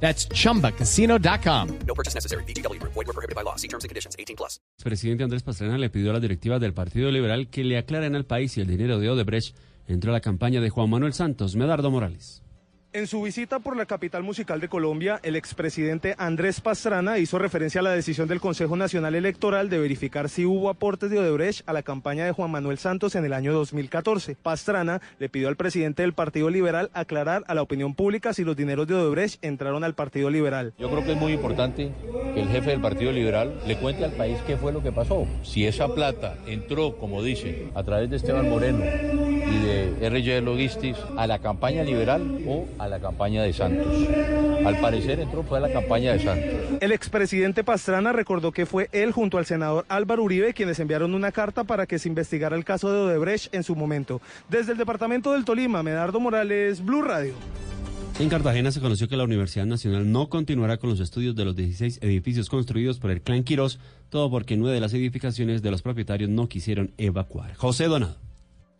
That's chumbacasino.com. No purchase necessary. BGW. Void were prohibited by law. See terms and conditions. 18 plus. El presidente Andrés Pastrana le pidió a la directiva del Partido Liberal que le aclaren al país si el dinero de Odebrecht entró a la campaña de Juan Manuel Santos. Medardo Morales. En su visita por la capital musical de Colombia, el expresidente Andrés Pastrana hizo referencia a la decisión del Consejo Nacional Electoral de verificar si hubo aportes de Odebrecht a la campaña de Juan Manuel Santos en el año 2014. Pastrana le pidió al presidente del Partido Liberal aclarar a la opinión pública si los dineros de Odebrecht entraron al Partido Liberal. Yo creo que es muy importante que el jefe del Partido Liberal le cuente al país qué fue lo que pasó. Si esa plata entró, como dice, a través de Esteban Moreno y de RJ Logistics a la campaña liberal o a la campaña de Santos. Al parecer entró fue a la campaña de Santos. El expresidente Pastrana recordó que fue él junto al senador Álvaro Uribe quienes enviaron una carta para que se investigara el caso de Odebrecht en su momento. Desde el departamento del Tolima, Medardo Morales, Blue Radio. En Cartagena se conoció que la Universidad Nacional no continuará con los estudios de los 16 edificios construidos por el clan Quirós, todo porque nueve de las edificaciones de los propietarios no quisieron evacuar. José Donado.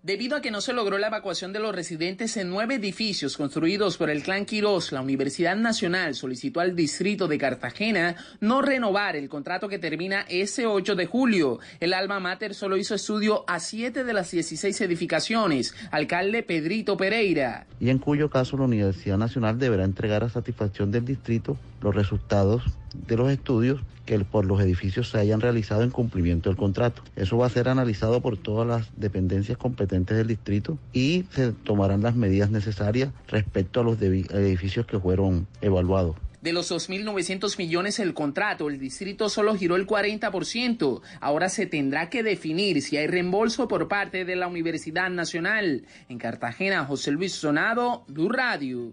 Debido a que no se logró la evacuación de los residentes en nueve edificios construidos por el clan Quirós, la Universidad Nacional solicitó al distrito de Cartagena no renovar el contrato que termina ese 8 de julio. El alma mater solo hizo estudio a siete de las 16 edificaciones. Alcalde Pedrito Pereira. Y en cuyo caso la Universidad Nacional deberá entregar a satisfacción del distrito los resultados de los estudios que por los edificios se hayan realizado en cumplimiento del contrato. Eso va a ser analizado por todas las dependencias competentes del distrito y se tomarán las medidas necesarias respecto a los edificios que fueron evaluados. De los 2.900 millones el contrato, el distrito solo giró el 40%. Ahora se tendrá que definir si hay reembolso por parte de la Universidad Nacional. En Cartagena, José Luis Sonado, Blue Radio.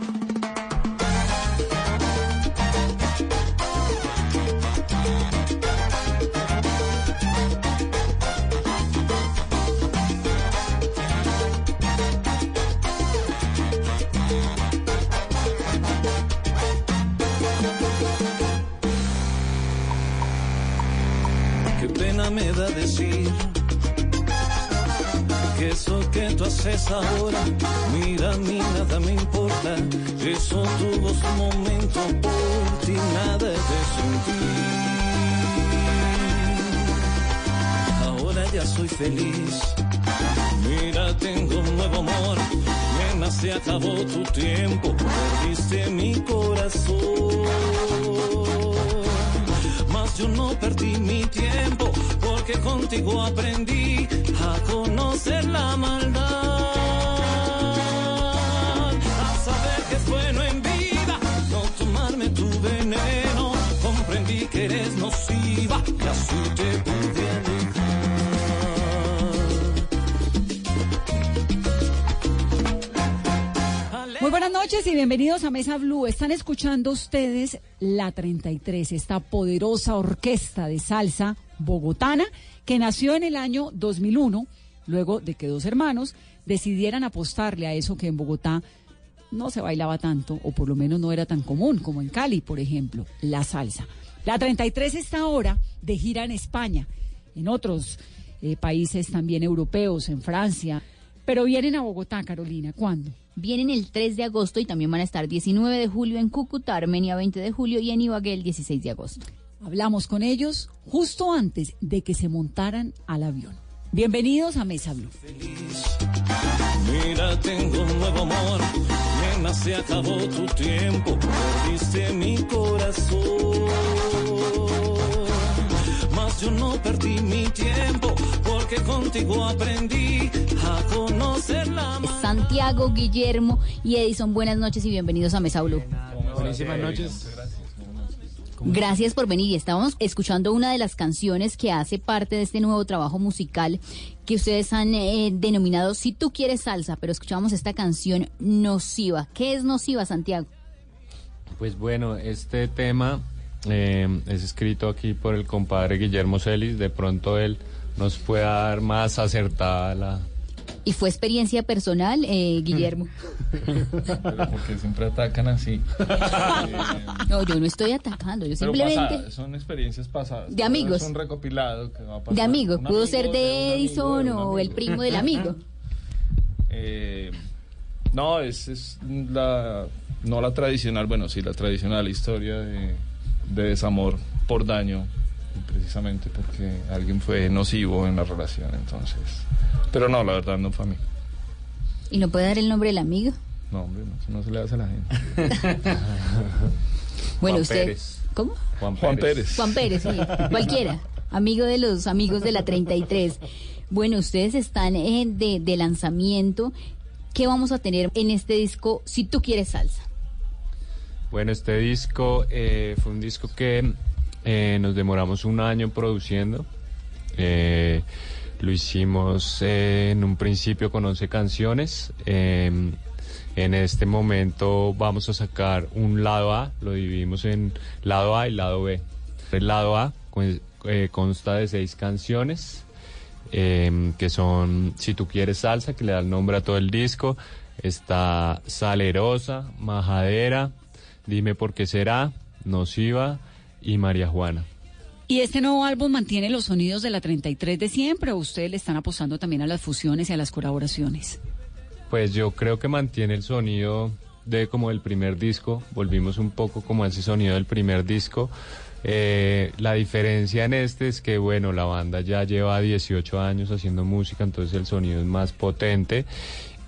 Haces ahora, mira, a nada me importa. Eso tuvo su momento por ti, nada de sentir. Ahora ya soy feliz. Mira, tengo un nuevo amor. Nena, se acabó tu tiempo. Perdiste mi corazón. Mas yo no perdí mi tiempo porque contigo aprendí a conocer la maldad, eres nociva y así te pude Muy buenas noches y bienvenidos a Mesa Blue. Están escuchando ustedes la 33, esta poderosa orquesta de salsa bogotana que nació en el año 2001, luego de que dos hermanos decidieran apostarle a eso que en Bogotá no se bailaba tanto, o por lo menos no era tan común como en Cali, por ejemplo, la salsa. La 33 está ahora de gira en España, en otros eh, países también europeos, en Francia, pero vienen a Bogotá, Carolina, ¿cuándo? Vienen el 3 de agosto y también van a estar 19 de julio en Cúcuta, Armenia 20 de julio y en Ibagué el 16 de agosto. Hablamos con ellos justo antes de que se montaran al avión. Bienvenidos a Mesa Blue. Mira, tengo un nuevo amor. Se acabó tu tiempo. Perdiste mi corazón. Mas yo no perdí mi tiempo. Porque contigo aprendí a conocer la Santiago, Guillermo y Edison, buenas noches y bienvenidos a Mesa Blue. Buenísimas noches. Gracias por venir. Y estábamos escuchando una de las canciones que hace parte de este nuevo trabajo musical que ustedes han eh, denominado Si tú quieres salsa, pero escuchamos esta canción Nociva. ¿Qué es Nociva, Santiago? Pues bueno, este tema eh, es escrito aquí por el compadre Guillermo Celis. De pronto él nos puede dar más acertada la... ¿Y fue experiencia personal, eh, Guillermo? Pero porque siempre atacan así. No, yo no estoy atacando, yo simplemente... son experiencias pasadas. De amigos. Es un recopilado que va a pasar. De amigos, pudo amigo ser de Edison de un o el primo del amigo. Eh, no, es, es la, no la tradicional, bueno, sí, la tradicional historia de, de desamor por daño, precisamente porque alguien fue nocivo en la relación, entonces. Pero no, la verdad no fue a mí. ¿Y no puede dar el nombre del amigo? No, hombre, no, eso no se le hace a la gente. Bueno, Juan usted... Pérez. ¿Cómo? Juan Pérez. Juan Pérez, sí, cualquiera, amigo de los amigos de la 33. Bueno, ustedes están eh, de, de lanzamiento. ¿Qué vamos a tener en este disco Si tú quieres salsa? Bueno, este disco eh, fue un disco que eh, nos demoramos un año produciendo. Eh, lo hicimos eh, en un principio con 11 canciones. Eh, en este momento vamos a sacar un lado A, lo dividimos en lado A y lado B. El lado A eh, consta de seis canciones, eh, que son Si tú quieres salsa, que le da el nombre a todo el disco. Está Salerosa, Majadera, Dime por qué será, Nociva y María Juana. ¿Y este nuevo álbum mantiene los sonidos de la 33 de siempre o ustedes le están apostando también a las fusiones y a las colaboraciones? Pues yo creo que mantiene el sonido de como el primer disco. Volvimos un poco como a ese sonido del primer disco. Eh, la diferencia en este es que, bueno, la banda ya lleva 18 años haciendo música, entonces el sonido es más potente.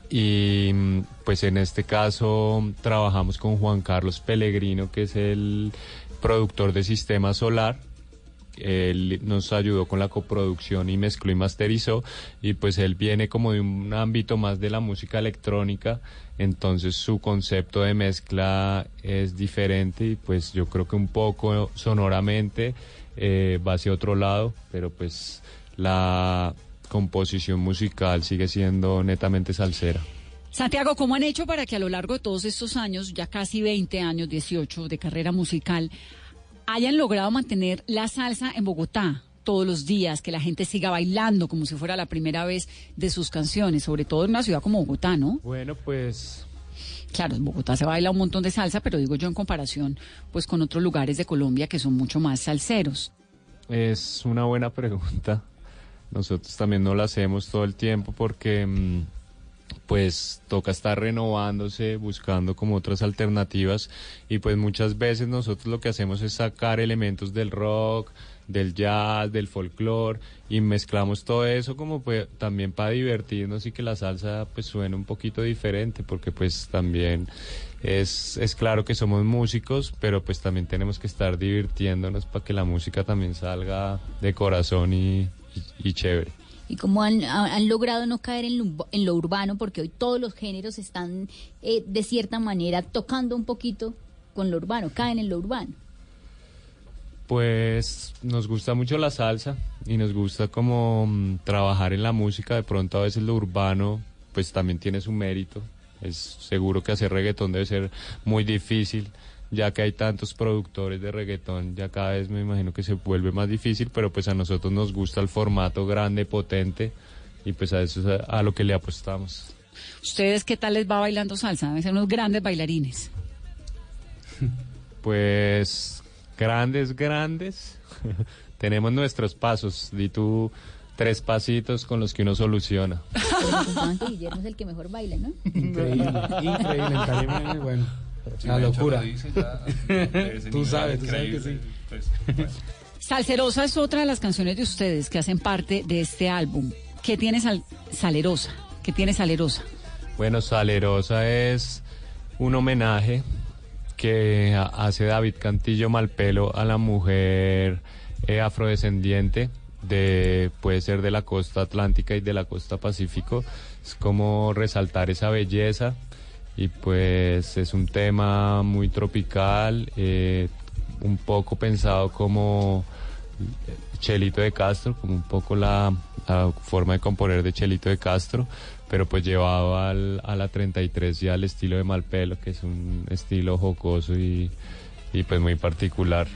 Y mm, pues en este caso trabajamos con Juan Carlos Pellegrino, que es el productor de Sistema Solar. Él nos ayudó con la coproducción y mezcló y masterizó y pues él viene como de un ámbito más de la música electrónica, entonces su concepto de mezcla es diferente y pues yo creo que un poco sonoramente eh, va hacia otro lado, pero pues la composición musical sigue siendo netamente salsera. Santiago, ¿cómo han hecho para que a lo largo de todos estos años, ya casi 20 años, 18 de carrera musical, hayan logrado mantener la salsa en Bogotá todos los días, que la gente siga bailando como si fuera la primera vez de sus canciones, sobre todo en una ciudad como Bogotá, ¿no? Bueno, pues Claro, en Bogotá se baila un montón de salsa, pero digo yo en comparación pues con otros lugares de Colombia que son mucho más salseros. Es una buena pregunta. Nosotros también no la hacemos todo el tiempo porque mm, pues toca estar renovándose, buscando como otras alternativas y pues muchas veces nosotros lo que hacemos es sacar elementos del rock, del jazz, del folclore y mezclamos todo eso como pues también para divertirnos y que la salsa pues suene un poquito diferente porque pues también es, es claro que somos músicos pero pues también tenemos que estar divirtiéndonos para que la música también salga de corazón y, y- y chévere. Y cómo han, ha- han logrado no caer en lo, en lo urbano, porque hoy todos los géneros están eh, de cierta manera tocando un poquito con lo urbano, caen en lo urbano. Pues nos gusta mucho la salsa y nos gusta como mm, trabajar en la música. De pronto a veces lo urbano pues también tiene su mérito. Es seguro que hacer reggaetón debe ser muy difícil, ya que hay tantos productores de reggaetón, ya cada vez me imagino que se vuelve más difícil, pero pues a nosotros nos gusta el formato grande, potente y pues a eso es a, a lo que le apostamos. ¿Ustedes qué tal les va bailando salsa? Deben ser unos grandes bailarines. Pues grandes, grandes. Tenemos nuestros pasos. Di tú tres pasitos con los que uno soluciona. Pero me contaban que Guillermo es el que mejor baila, ¿no? Increíble, increíble, bueno. Si La locura. lo dice, ya, ese Tú sabes, tú sabes que sí. pues, bueno. Salserosa es otra de las canciones de ustedes que hacen parte de este álbum. ¿Qué tiene Sal- Salerosa? ¿Qué tiene Salerosa? Bueno, Salerosa es un homenaje que ha- hace David Cantillo Malpelo a la mujer eh, afrodescendiente de puede ser de la costa atlántica y de la costa pacífico. Es como resaltar esa belleza y pues es un tema muy tropical. eh, un poco pensado como Chelito de Castro, como un poco la, forma de componer de Chelito de Castro, pero pues llevado al, a la 33 ya al estilo de Malpelo, que es un estilo jocoso y, y pues muy particular.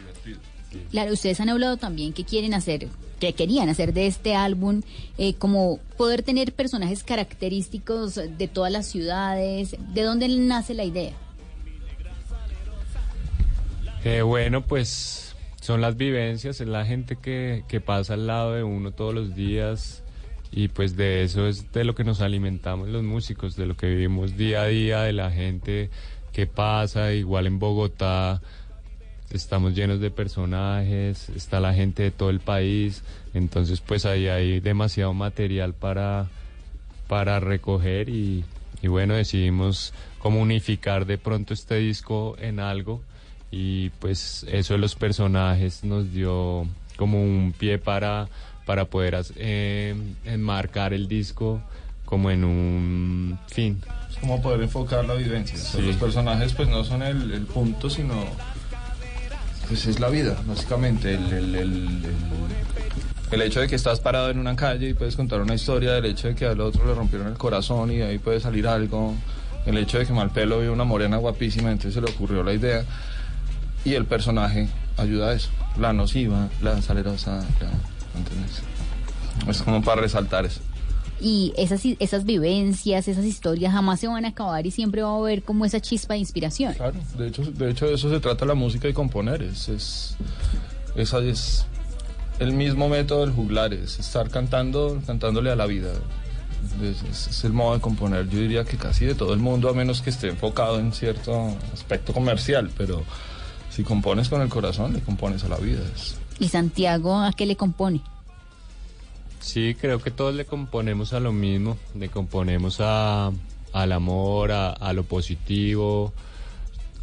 Claro, ustedes han hablado también que quieren hacer, que querían hacer de este álbum, eh, como poder tener personajes característicos de todas las ciudades. ¿De dónde nace la idea? Eh, bueno, pues son las vivencias, es la gente que, que pasa al lado de uno todos los días y pues de eso es de lo que nos alimentamos los músicos, de lo que vivimos día a día, de la gente que pasa, igual en Bogotá estamos llenos de personajes, está la gente de todo el país, entonces pues ahí hay demasiado material para, para recoger y, y bueno, decidimos como unificar de pronto este disco en algo y pues eso de los personajes nos dio como un pie para, para poder eh, enmarcar el disco como en un fin. Es como poder enfocar la vivencia. Sí. Los personajes pues no son el, el punto, sino pues es la vida, básicamente. El, el, el, el- hecho de que estás parado en una calle y puedes contar una historia, el hecho de que al otro le rompieron el corazón y ahí puede salir algo, el hecho de que Malpelo vio una morena guapísima, entonces se le ocurrió la idea y el personaje ayuda a eso. La nociva, la salerosa, la, ¿entendés? Es como para resaltar eso. Y esas, esas vivencias, esas historias jamás se van a acabar y siempre va a haber como esa chispa de inspiración. Claro, de hecho, de hecho de eso se trata la música y componer. Es, es, esa es el mismo método del juglar, es estar cantando, cantándole a la vida. Es, es- es el modo de componer. Yo diría que casi de todo el mundo, a menos que esté enfocado en cierto aspecto comercial, pero si compones con el corazón, le compones a la vida. Es- ¿Y Santiago a qué le compone? Sí, creo que todos le componemos a lo mismo, le componemos a, al amor, a, a lo positivo.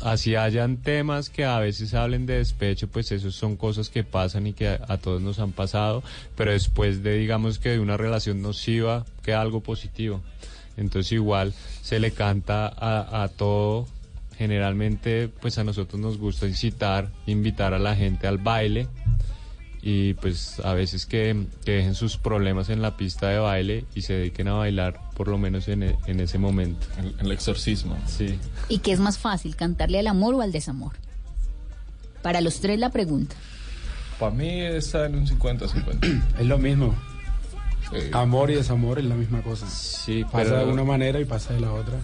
Así hayan temas que a veces hablen de despecho, pues esos son cosas que pasan y que a, todos nos han pasado, pero después de, digamos que de una relación nociva, queda algo positivo. Entonces igual se le canta a, a todo. Generalmente, pues a nosotros nos gusta incitar, invitar a la gente al baile y pues a veces que, que dejen sus problemas en la pista de baile y se dediquen a bailar por lo menos en, e- en ese momento. El, el exorcismo. Sí. ¿Y qué es más fácil, cantarle al amor o al desamor? Para los tres la pregunta. Para mí está en un 50-50. Es lo mismo. Amor y desamor es la misma cosa. Sí, Pasa pero- de una manera y pasa de la otra.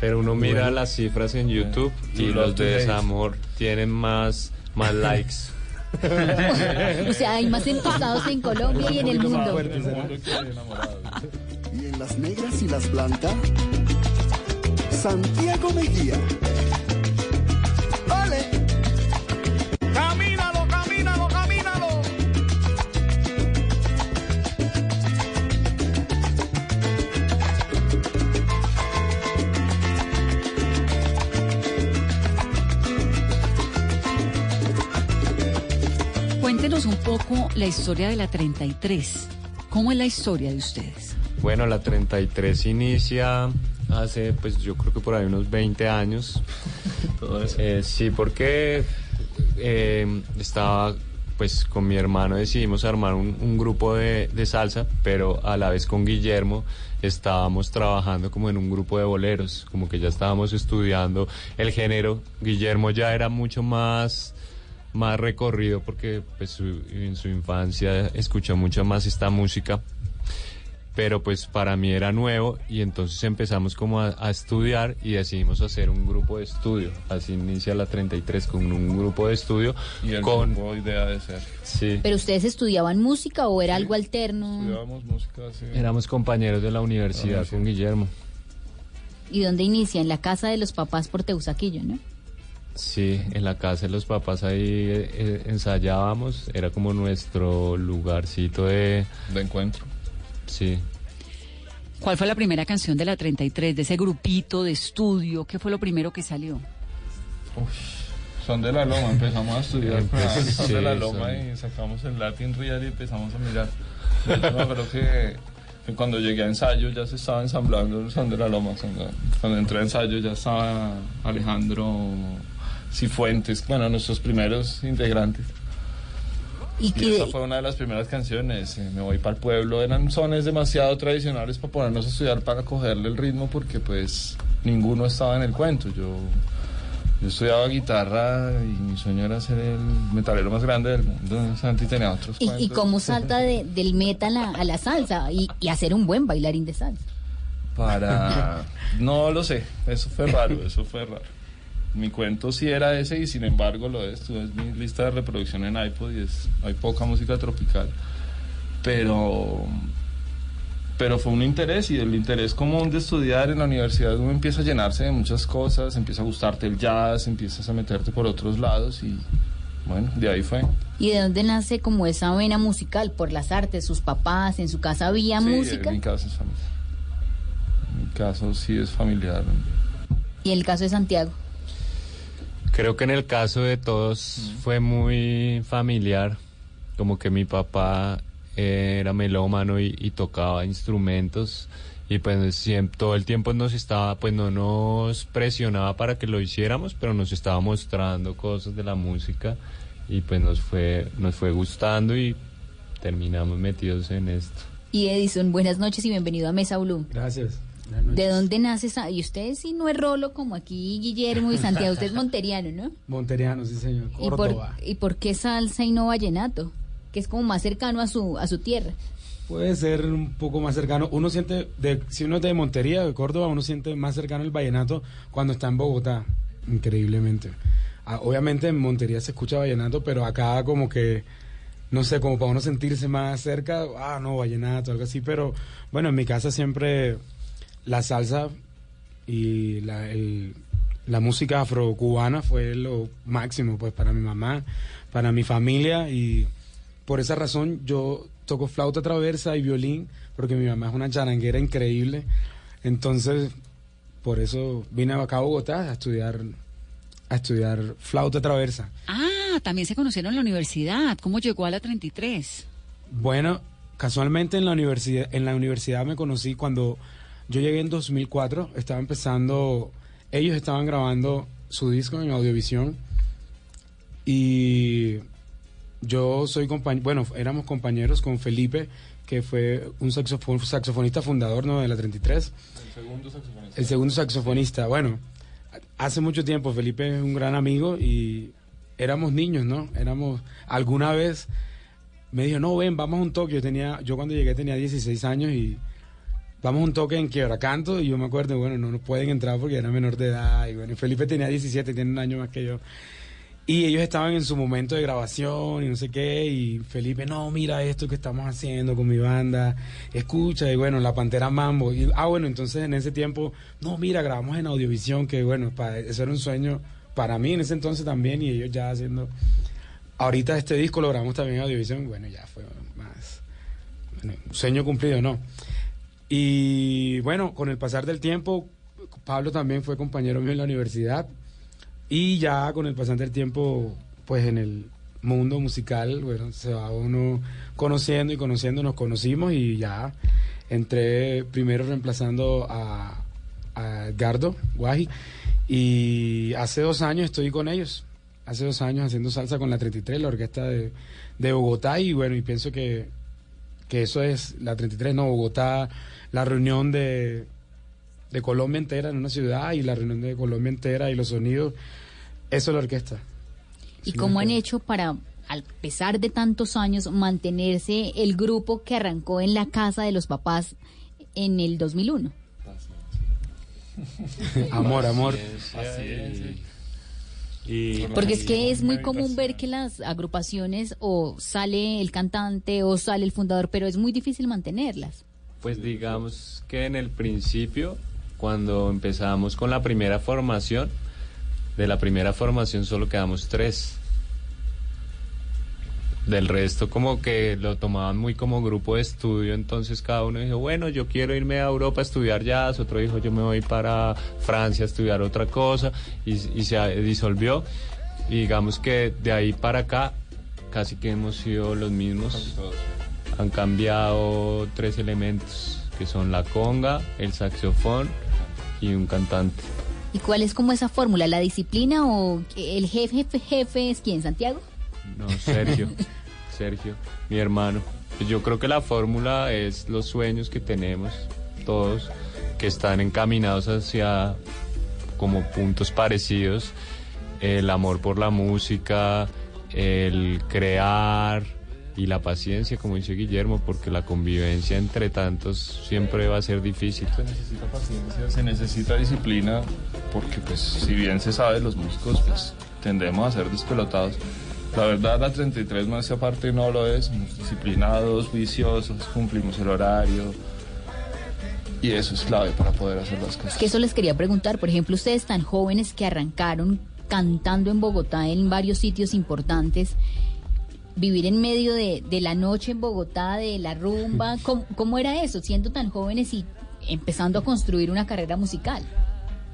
Pero uno mira Bueno. las cifras en YouTube y los love to de desamor tienen más, más likes. o sea, hay más entusiasmados en Colombia y en el mundo. Y en las negras y las blancas, Santiago Mejía. Cuéntenos un poco la historia de la 33. ¿Cómo es la historia de ustedes? Bueno, la 33 inicia hace, pues yo creo que por ahí unos 20 años. Eh, sí, porque eh, estaba, pues con mi hermano decidimos armar un, un grupo de, de salsa, pero a la vez con Guillermo estábamos trabajando como en un grupo de boleros, como que ya estábamos estudiando el género. Guillermo ya era mucho más más recorrido porque pues su- en su infancia escuchó mucho más esta música pero pues para mí era nuevo y entonces empezamos como a, a estudiar y decidimos hacer un grupo de estudio así inicia la 33 con un grupo de estudio Y el con grupo idea de ser. sí ¿Pero ustedes estudiaban música o era algo alterno? Estudiábamos música éramos compañeros de la universidad con Guillermo ¿Y dónde inicia? En la casa de los papás por Teusaquillo, ¿no? Sí en la casa de los papás ahí eh, eh, ensayábamos era como nuestro lugarcito de de encuentro sí ¿Cuál fue la primera canción de la 33, de ese grupito de estudio? ¿Qué fue lo primero que salió? Son de la Loma, empezamos a estudiar. Empe- son sí, de la Loma son- y sacamos el Latin Real y empezamos a mirar. De hecho, me acuerdo que, que cuando llegué a ensayo ya se estaba ensamblando el Son de la Loma. Cuando entré a ensayo ya estaba Alejandro Cifuentes, bueno, nuestros primeros integrantes. Y Y que esa fue una de las primeras canciones. eh, me voy para el pueblo. Eran sones demasiado tradicionales para ponernos a estudiar para cogerle el ritmo porque pues ninguno estaba en el cuento. Yo, yo estudiaba guitarra y mi sueño era ser el metalero más grande del mundo. Santi tenía otros y, y cómo salta de- del metal a, a la salsa y, y hacer un buen bailarín de salsa. Para... No lo sé. Eso fue raro, eso fue raro. Mi cuento sí era ese y sin embargo lo es. Tú ves mi lista de reproducción en iPod y es, hay poca música tropical. Pero, pero fue un interés y el interés común de estudiar en la universidad uno empieza a llenarse de muchas cosas, empieza a gustarte el jazz, empiezas a meterte por otros lados y bueno, de ahí fue. ¿Y de dónde nace como esa vena musical? ¿Por las artes? ¿Sus papás? ¿En su casa había Sí, música? En mi caso es familiar. En mi caso sí es familiar. Y el caso de Santiago. Creo que en el caso de todos fue muy familiar, como que mi papá eh, era melómano y, y tocaba instrumentos y pues siempre, todo el tiempo nos estaba, pues no nos presionaba para que lo hiciéramos, pero nos estaba mostrando cosas de la música y pues nos fue, nos fue gustando y terminamos metidos en esto. Y Edison, buenas noches y bienvenido a Mesa Blue. Gracias. ¿De dónde nace esa? Y usted sí no es rolo como aquí Guillermo y Santiago, usted es monteriano, ¿no? Monteriano, sí señor. ¿Y por, Córdoba. ¿Y por qué salsa y no vallenato? Que es como más cercano a su, a su tierra. Puede ser un poco más cercano. Uno siente, de, si uno es de Montería, de Córdoba, uno siente más cercano el vallenato cuando está en Bogotá. Increíblemente. Ah, obviamente en Montería se escucha vallenato, pero acá como que, no sé, como para uno sentirse más cerca, ah, no, vallenato, algo así. Pero bueno, en mi casa siempre la salsa y la, el- la música afrocubana fue lo máximo, pues para mi mamá, para mi familia y por esa razón yo toco flauta traversa y violín, porque mi mamá es una charanguera increíble. Entonces, por eso vine acá a Bogotá a estudiar, a estudiar flauta traversa. Ah, también se conocieron en la universidad. ¿Cómo llegó a la 33? Bueno, casualmente en la universidad, en la universidad me conocí cuando yo llegué en 2004, estaba empezando, ellos estaban grabando su disco en Audiovisión y yo soy compañero, bueno, éramos compañeros con Felipe, que fue un saxofon- saxofonista fundador ¿no? de la 33. El segundo saxofonista. El segundo saxofonista. Bueno, hace mucho tiempo Felipe es un gran amigo y éramos niños, ¿no? Éramos, alguna vez me dijo, no, ven, vamos a un. Yo tenía, yo cuando llegué tenía 16 años y vamos a un toque en Quiebracanto y yo me acuerdo, bueno, no nos pueden entrar porque era menor de edad y bueno, Felipe tenía 17, tiene un año más que yo. Y ellos estaban en su momento de grabación y no sé qué, y Felipe, no, mira esto que estamos haciendo con mi banda, escucha, y bueno, La Pantera Mambo. Ah, bueno, entonces en ese tiempo, no, mira, grabamos en Audiovisión, que bueno, eso era un sueño para mí en ese entonces también, y ellos ya haciendo... Ahorita este disco lo grabamos también en Audiovisión, bueno, ya fue más... sueño cumplido, ¿no? Y bueno, con el pasar del tiempo, Pablo también fue compañero mío en la universidad. Y ya con el pasar del tiempo, pues en el mundo musical, bueno, se va uno conociendo y conociendo, nos conocimos y ya entré primero reemplazando a, a Edgardo Guaji. Y hace dos años estoy con ellos, hace dos años haciendo salsa con la 33, la orquesta de, de Bogotá. Y bueno, y pienso que, que eso es la 33, no, Bogotá, la reunión de, de Colombia entera en una ciudad y la reunión de Colombia entera y los sonidos, eso es la orquesta. ¿Y Sí, cómo han hecho para, a pesar de tantos años, mantenerse el grupo que arrancó en la casa de los papás en el 2001? Amor, amor. Y Porque es que es muy común ver que las agrupaciones o sale el cantante o sale el fundador, pero es muy difícil mantenerlas. Pues digamos que en el principio, cuando empezamos con la primera formación, de la primera formación solo quedamos tres. Del resto como que lo tomaban muy como grupo de estudio, entonces cada uno dijo, bueno, yo quiero irme a Europa a estudiar jazz, otro dijo, yo me voy para Francia a estudiar otra cosa, y, y se disolvió. Y digamos que de ahí para acá casi que hemos sido los mismos. Han cambiado tres elementos, que son la conga, el saxofón y un cantante. ¿Y cuál es como esa fórmula? ¿La disciplina o el jefe, jefe, jefe es quién, Santiago? No, Sergio. Sergio, mi hermano. Pues Yo creo que la fórmula es los sueños que tenemos todos, que están encaminados hacia como puntos parecidos. El amor por la música, el crear y la paciencia, como dice Guillermo, porque la convivencia entre tantos siempre va a ser difícil. Se necesita paciencia, se necesita disciplina, porque pues si bien se sabe, los músicos pues tendemos a ser despelotados. La verdad, la 33 más aparte no lo es, somos disciplinados, juiciosos, cumplimos el horario. Y eso es clave para poder hacer las cosas. Es que eso les quería preguntar. Por ejemplo, ustedes tan jóvenes que arrancaron cantando en Bogotá en varios sitios importantes, vivir en medio de, de la noche en Bogotá, de la rumba, ¿cómo, cómo era eso? Siendo tan jóvenes y empezando a construir una carrera musical.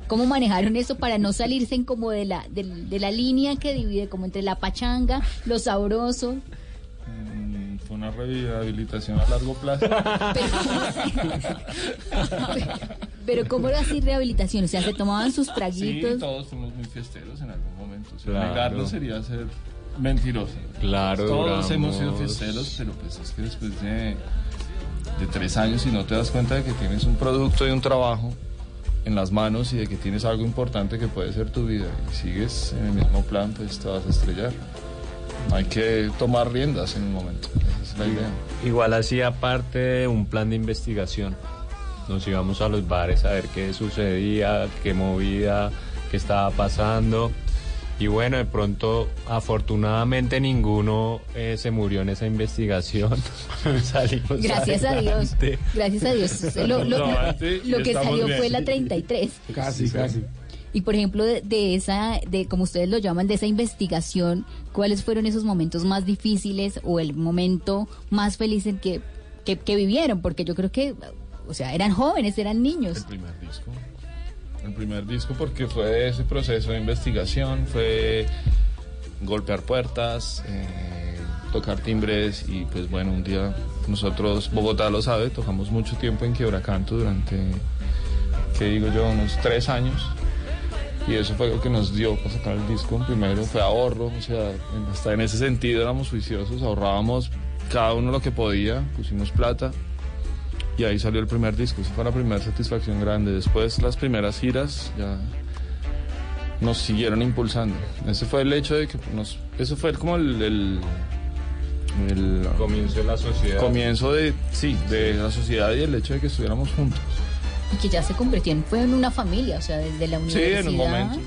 ¿Cómo manejaron eso para no salirse en como de la, de, de la línea que divide como entre la pachanga, lo sabroso? Mm, Fue una rehabilitación a largo plazo. Pero ¿cómo era así rehabilitación? O sea, se tomaban sus Sí, traguitos. todos fuimos muy fiesteros en algún momento. O sea, Claro. negarlo sería ser mentiroso. Claro, Todos hemos sido duramos- fiesteros, pero pues es que después de, de tres años, si no te das cuenta de que tienes un producto y un trabajo en las manos y de que tienes algo importante que puede ser tu vida y sigues en el mismo plan, pues te vas a estrellar. Hay que tomar riendas en un momento. Esa es la idea. Igual hacía parte de un plan de investigación. Nos íbamos a los bares a ver qué sucedía, qué movida, qué estaba pasando. Y bueno, de pronto, afortunadamente ninguno eh, se murió en esa investigación. Salimos Gracias a Dios. adelante. Gracias a Dios. Lo, lo- lo- Adelante, lo que salió bien. fue la 33. Casi, casi. Y por ejemplo, de, de esa, de como ustedes lo llaman, de esa investigación, ¿cuáles fueron esos momentos más difíciles o el momento más feliz en que, que, que vivieron? Porque yo creo que, o sea, eran jóvenes, eran niños. El primer disco. El primer disco porque fue ese proceso de investigación, fue golpear puertas, eh, tocar timbres y pues bueno, un día nosotros, Bogotá lo sabe, tocamos mucho tiempo en Quiebracanto durante, ¿qué digo yo?, unos tres años. Y eso fue lo que nos dio para sacar el disco. Primero fue ahorro, o sea, hasta en ese sentido éramos juiciosos, ahorrábamos cada uno lo que podía, pusimos plata y ahí salió el primer disco. Esa fue la primera satisfacción grande. Después las primeras giras ya nos siguieron impulsando. Ese fue el hecho de que nos... Eso fue como el... el el Comienzo de la sociedad. comienzo de sí de la sociedad y el hecho de que estuviéramos juntos Y que ya se convirtieron, fue en una familia, o sea, desde la sí universidad. en un momento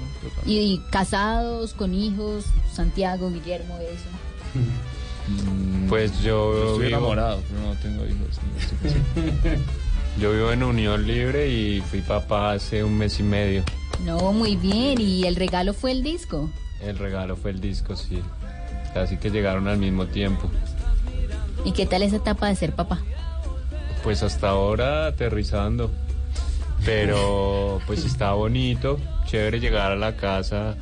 Y, y casados, con hijos, Santiago, Guillermo, eso. Pues yo estoy vivo- enamorado pero no tengo hijos no. Yo vivo en unión libre y fui papá hace un mes y medio. No, muy bien. Y el regalo fue el disco. El regalo fue el disco, sí. Casi que llegaron al mismo tiempo. ¿Y qué tal esa etapa de ser papá? Pues hasta ahora aterrizando. Pero pues está bonito, chévere llegar a la casa,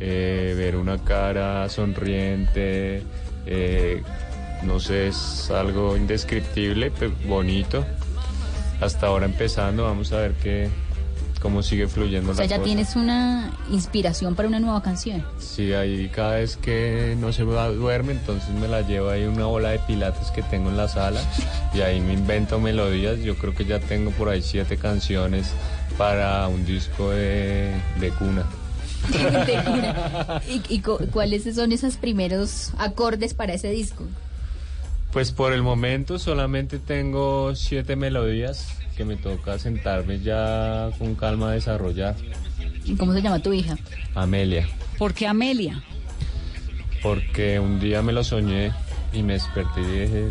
eh, ver una cara sonriente, eh, no sé, es algo indescriptible, pero bonito. Hasta ahora empezando, vamos a ver qué, cómo sigue fluyendo O sea, la ya cosa. tienes una inspiración para una nueva canción. Sí, ahí cada vez que no se va- duerme, entonces me la llevo ahí una bola de pilates que tengo en la sala y ahí me invento melodías. Yo creo que ya tengo por ahí siete canciones para un disco de, de cuna. ¿Y, y cu- cuáles son esos primeros acordes para ese disco? Pues por el momento solamente tengo siete melodías que me toca sentarme ya con calma a desarrollar. ¿Y ¿Cómo se llama tu hija? Amelia. ¿Por qué Amelia? Porque un día me lo soñé y me desperté y dije,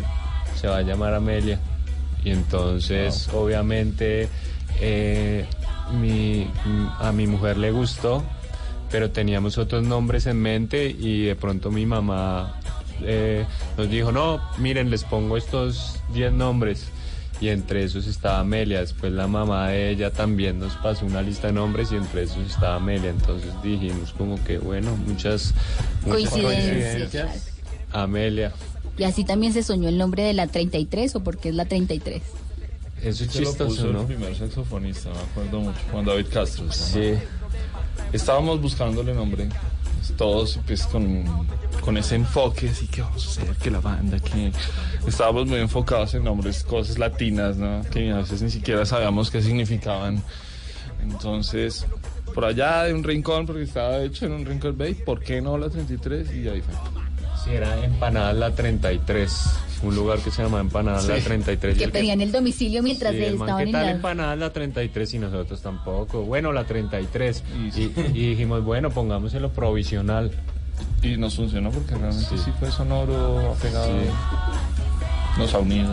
se va a llamar Amelia. Y entonces, obviamente, eh, mi- a mi mujer le gustó, pero teníamos otros nombres en mente y de pronto mi mamá eh, nos dijo, no, miren, les pongo estos 10 nombres. Y entre esos estaba Amelia. Después la mamá de ella también nos pasó una lista de nombres y entre esos estaba Amelia. Entonces dijimos como que, bueno, muchas, muchas Coincidencias. coincidencias. Amelia. ¿Y así también se soñó el nombre de la 33 o porque es la 33? Eso es Se lo puso chistoso, el primer saxofonista me acuerdo mucho Juan David Castro Sí. Estábamos buscándole nombre, todos pues con, con ese enfoque, así que vamos a hacer, que la banda, que estábamos muy enfocados en nombres, cosas latinas, ¿no? Que a veces ni siquiera sabíamos qué significaban. Entonces, por allá de un rincón, porque estaba hecho en un rincón, ¿por qué no la 33? Y ahí fue. Sí, era Empanadas La 33, un lugar que se llama Empanadas La Sí. 33. Que Y el pedían el domicilio mientras Sí, el man, estaban ¿qué en tal la... Empanadas La 33 y nosotros tampoco? Bueno, La 33. Y, y dijimos, bueno, pongámoselo provisional. Y nos funcionó porque realmente sí, fue sonoro, apegado. Sí. Nos ha unido.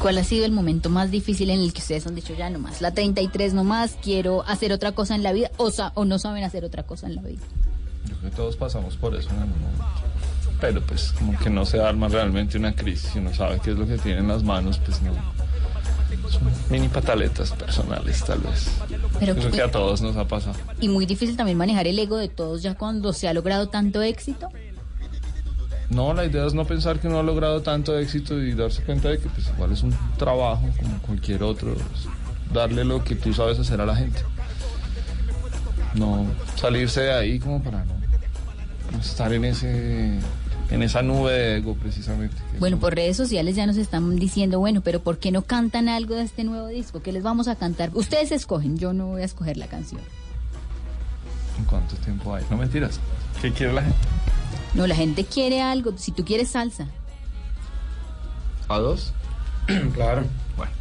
¿Cuál ha sido el momento más difícil en el que ustedes han dicho ya nomás? La 33 nomás, quiero hacer otra cosa en la vida o, sa- o no saben hacer otra cosa en la vida. Creo que todos pasamos por eso en algún momento. Pero pues como que no se arma realmente una crisis, uno sabe qué es lo que tiene en las manos, pues no. Son mini pataletas personales tal vez. Pero Creo que- que a todos nos ha pasado. Y muy difícil también manejar el ego de todos ya cuando se ha logrado tanto éxito. No, la idea es no pensar que uno ha logrado tanto éxito y darse cuenta de que pues igual es un trabajo como cualquier otro. darle lo que tú sabes hacer a la gente. No salirse de ahí como para no estar en ese en esa nube de ego precisamente. Bueno, por redes sociales ya nos están diciendo, bueno, pero ¿por qué no cantan algo de este nuevo disco? ¿Qué les vamos a cantar? Ustedes escogen, yo no voy a escoger la canción. ¿En cuánto tiempo hay? No mentiras. ¿Qué quiere la gente? No, la gente quiere algo, si tú quieres salsa. ¿A dos? claro. Bueno.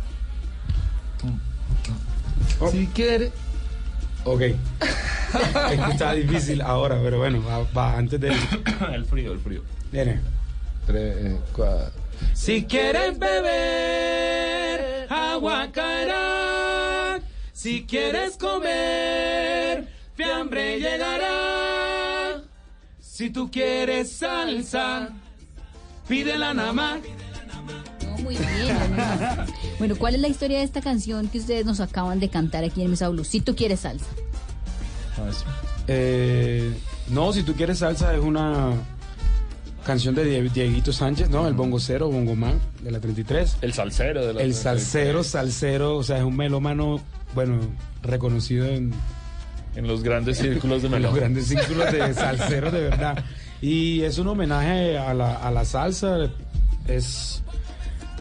Si quiere. Ok. es que está difícil ahora, pero bueno, va, va antes de. el frío, el frío. Viene. Tres, eh, cuatro. Si quieres beber, agua caerá. Si quieres comer, fiambre llegará. Si tú quieres salsa, pídela nada más. Muy bien. ¿no? Bueno, ¿cuál es la historia de esta canción que ustedes nos acaban de cantar aquí en Mesa Blue? Si tú quieres salsa. Eh, no, si tú quieres salsa es una canción de Die- Dieguito Sánchez, ¿no? El bongocero, bongomán de la 33. El salsero de la El 33. salsero, salsero, o sea, es un melómano, bueno, reconocido en, En los grandes círculos de en los grandes círculos de salseros de verdad. Y es un homenaje a la, a la salsa. Es.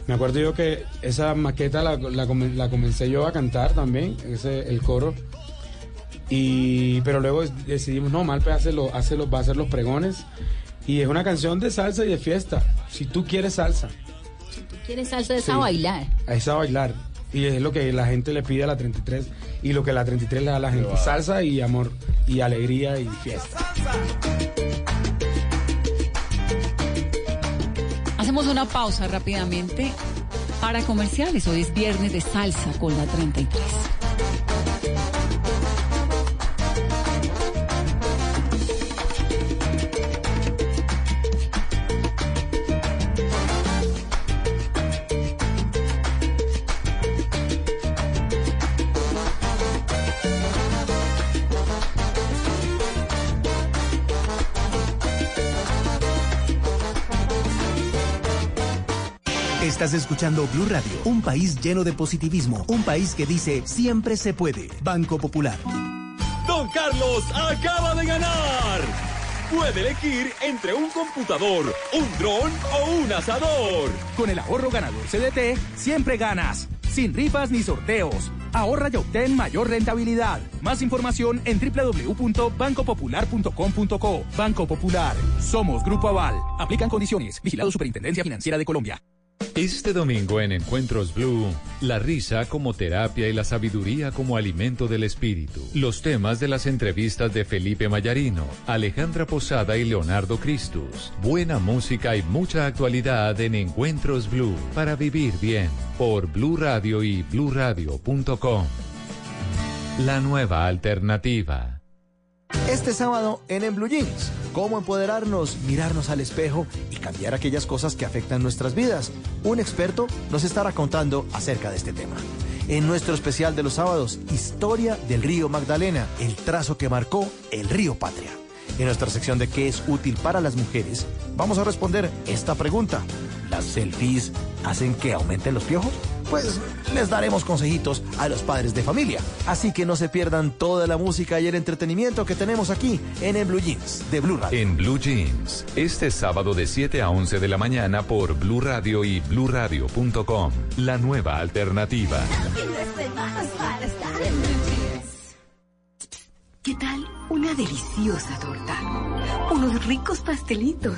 Me acuerdo yo que esa maqueta la, la la comencé yo a cantar también, ese, el coro. Y, pero luego decidimos, no, Malpe hace, lo- hace los- va a hacer los pregones. Y es una canción de salsa y de fiesta. Si tú quieres salsa, Si tú quieres salsa es Sí. a bailar. a esa bailar. Y es lo que la gente le pide a la 33 y lo que la 33 le da a la gente. Salsa y amor y alegría y fiesta. Hacemos una pausa rápidamente para comerciales. Hoy es viernes de salsa con la 33. Estás escuchando Blue Radio, un país lleno de positivismo, un país que dice siempre se puede. Banco Popular. Don Carlos acaba de ganar. Puede elegir entre un computador, un dron o un asador. Con el ahorro ganador CDT, siempre ganas. Sin rifas ni sorteos. Ahorra y obtén mayor rentabilidad. Más información en www.bancopopular.com.co. Banco Popular. Somos Grupo Aval. Aplican condiciones. Vigilado Superintendencia Financiera de Colombia. Este domingo en Encuentros Blue, la risa como terapia y la sabiduría como alimento del espíritu. Los temas de las entrevistas de Felipe Mayarino, Alejandra Posada y Leonardo Cristus. Buena música y mucha actualidad en Encuentros Blue para vivir bien por Blue Radio y bluradio.com. La nueva alternativa. Este sábado en En Blue Jeans, cómo empoderarnos, mirarnos al espejo y cambiar aquellas cosas que afectan nuestras vidas. Un experto nos estará contando acerca de este tema. En nuestro especial de los sábados, Historia del río Magdalena, el trazo que marcó el río Patria. En nuestra sección de qué es útil para las mujeres, vamos a responder esta pregunta. ¿Las selfies hacen que aumenten los piojos? Pues les daremos consejitos a los padres de familia. Así que no se pierdan toda la música y el entretenimiento que tenemos aquí en el Blue Jeans de Blue Radio. En Blue Jeans, este sábado de 7 a 11 de la mañana por Blue Radio y bluradio.com. La nueva alternativa. ¿Qué tal una deliciosa torta? Unos ricos pastelitos,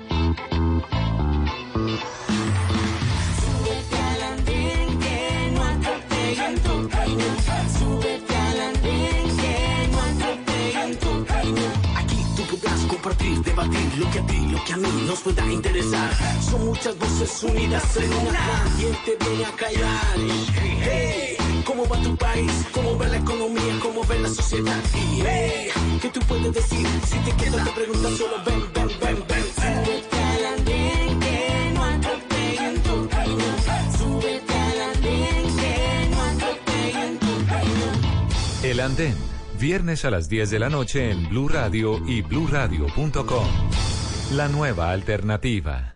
Compartir, debatir lo que a ti, lo que a mí nos pueda interesar. Son muchas voces unidas en una. ¿Quién te viene a callar? Hey, ¿cómo va tu país? ¿Cómo va la economía? ¿Cómo va la sociedad? Y hey, ¿qué tú puedes decir? Si te quedas te preguntas solo ven, ven, ven, ven. Súbete al andén que no atropellan tu. Súbete al andén que no atropellan tu. El Andén, viernes a las 10 de la noche en Blue Radio y bluradio.com. La nueva alternativa.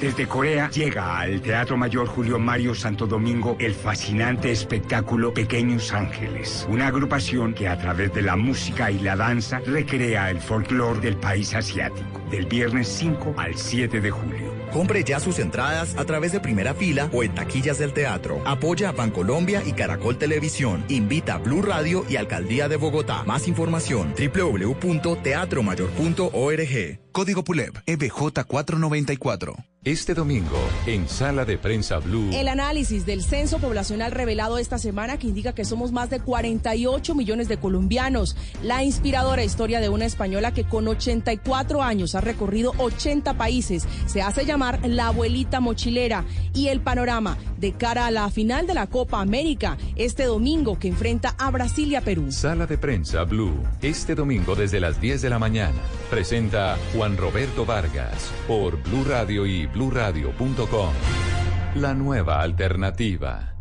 Desde Corea llega al Teatro Mayor Julio Mario Santo Domingo el fascinante espectáculo Pequeños Ángeles, una agrupación que a través de la música y la danza recrea el folclore del país asiático, del viernes 5 al 7 de julio. Compre ya sus entradas a través de primera fila o en taquillas del teatro. Apoya a Bancolombia y Caracol Televisión. Invita a Blue Radio y Alcaldía de Bogotá. Más información www.teatromayor.org. Código PULEB E EBJ 494. Este domingo, en Sala de Prensa Blue. El análisis del censo poblacional revelado esta semana que indica que somos más de 48 millones de colombianos. La inspiradora historia de una española que con 84 años ha recorrido 80 países. Se hace llamar la abuelita mochilera. Y el panorama de cara a la final de la Copa América este domingo que enfrenta a Brasil y a Perú. Sala de Prensa Blue. Este domingo desde las 10 de la mañana. Presenta Juan Roberto Vargas por Blue Radio y bluradio.com. La nueva alternativa.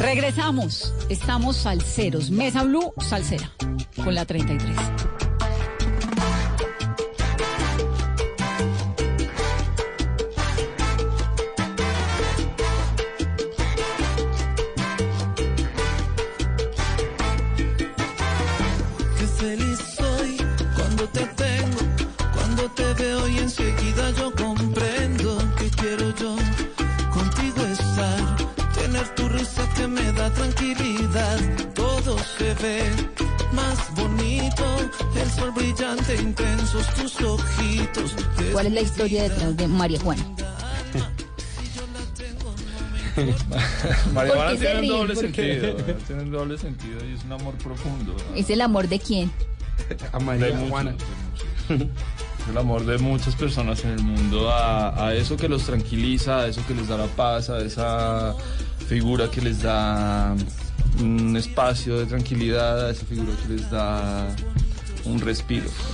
Regresamos. Estamos salseros. Mesa Blue, salsera. Con la 33. Intensos tus ojitos. ¿Cuál es la historia detrás de María Juana? María ¿Por Juana tiene un doble sentido, tiene un doble sentido y es un amor profundo. ¿Es el amor de quién? A María De muchos, Juana. de muchos. El amor de muchas personas en el mundo a, a eso que los tranquiliza, a eso que les da la paz, a esa figura que les da un espacio de tranquilidad, a esa figura que les da un respiro, es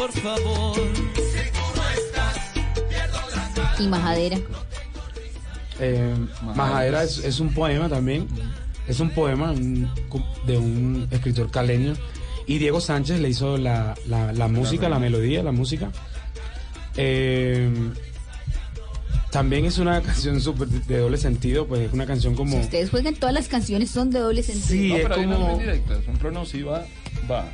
por favor. Y Majadera. Eh, Majadera es, es un poema también. Es un poema un- de un escritor caleño. Y Diego Sánchez le hizo la, la- la música, la melodía, la música. Eh, también es una canción súper de doble sentido, pues es una canción como... Ustedes juegan todas las canciones, son de doble sentido. Sí, No, es pero hay como- muy directas, un pronosiva va.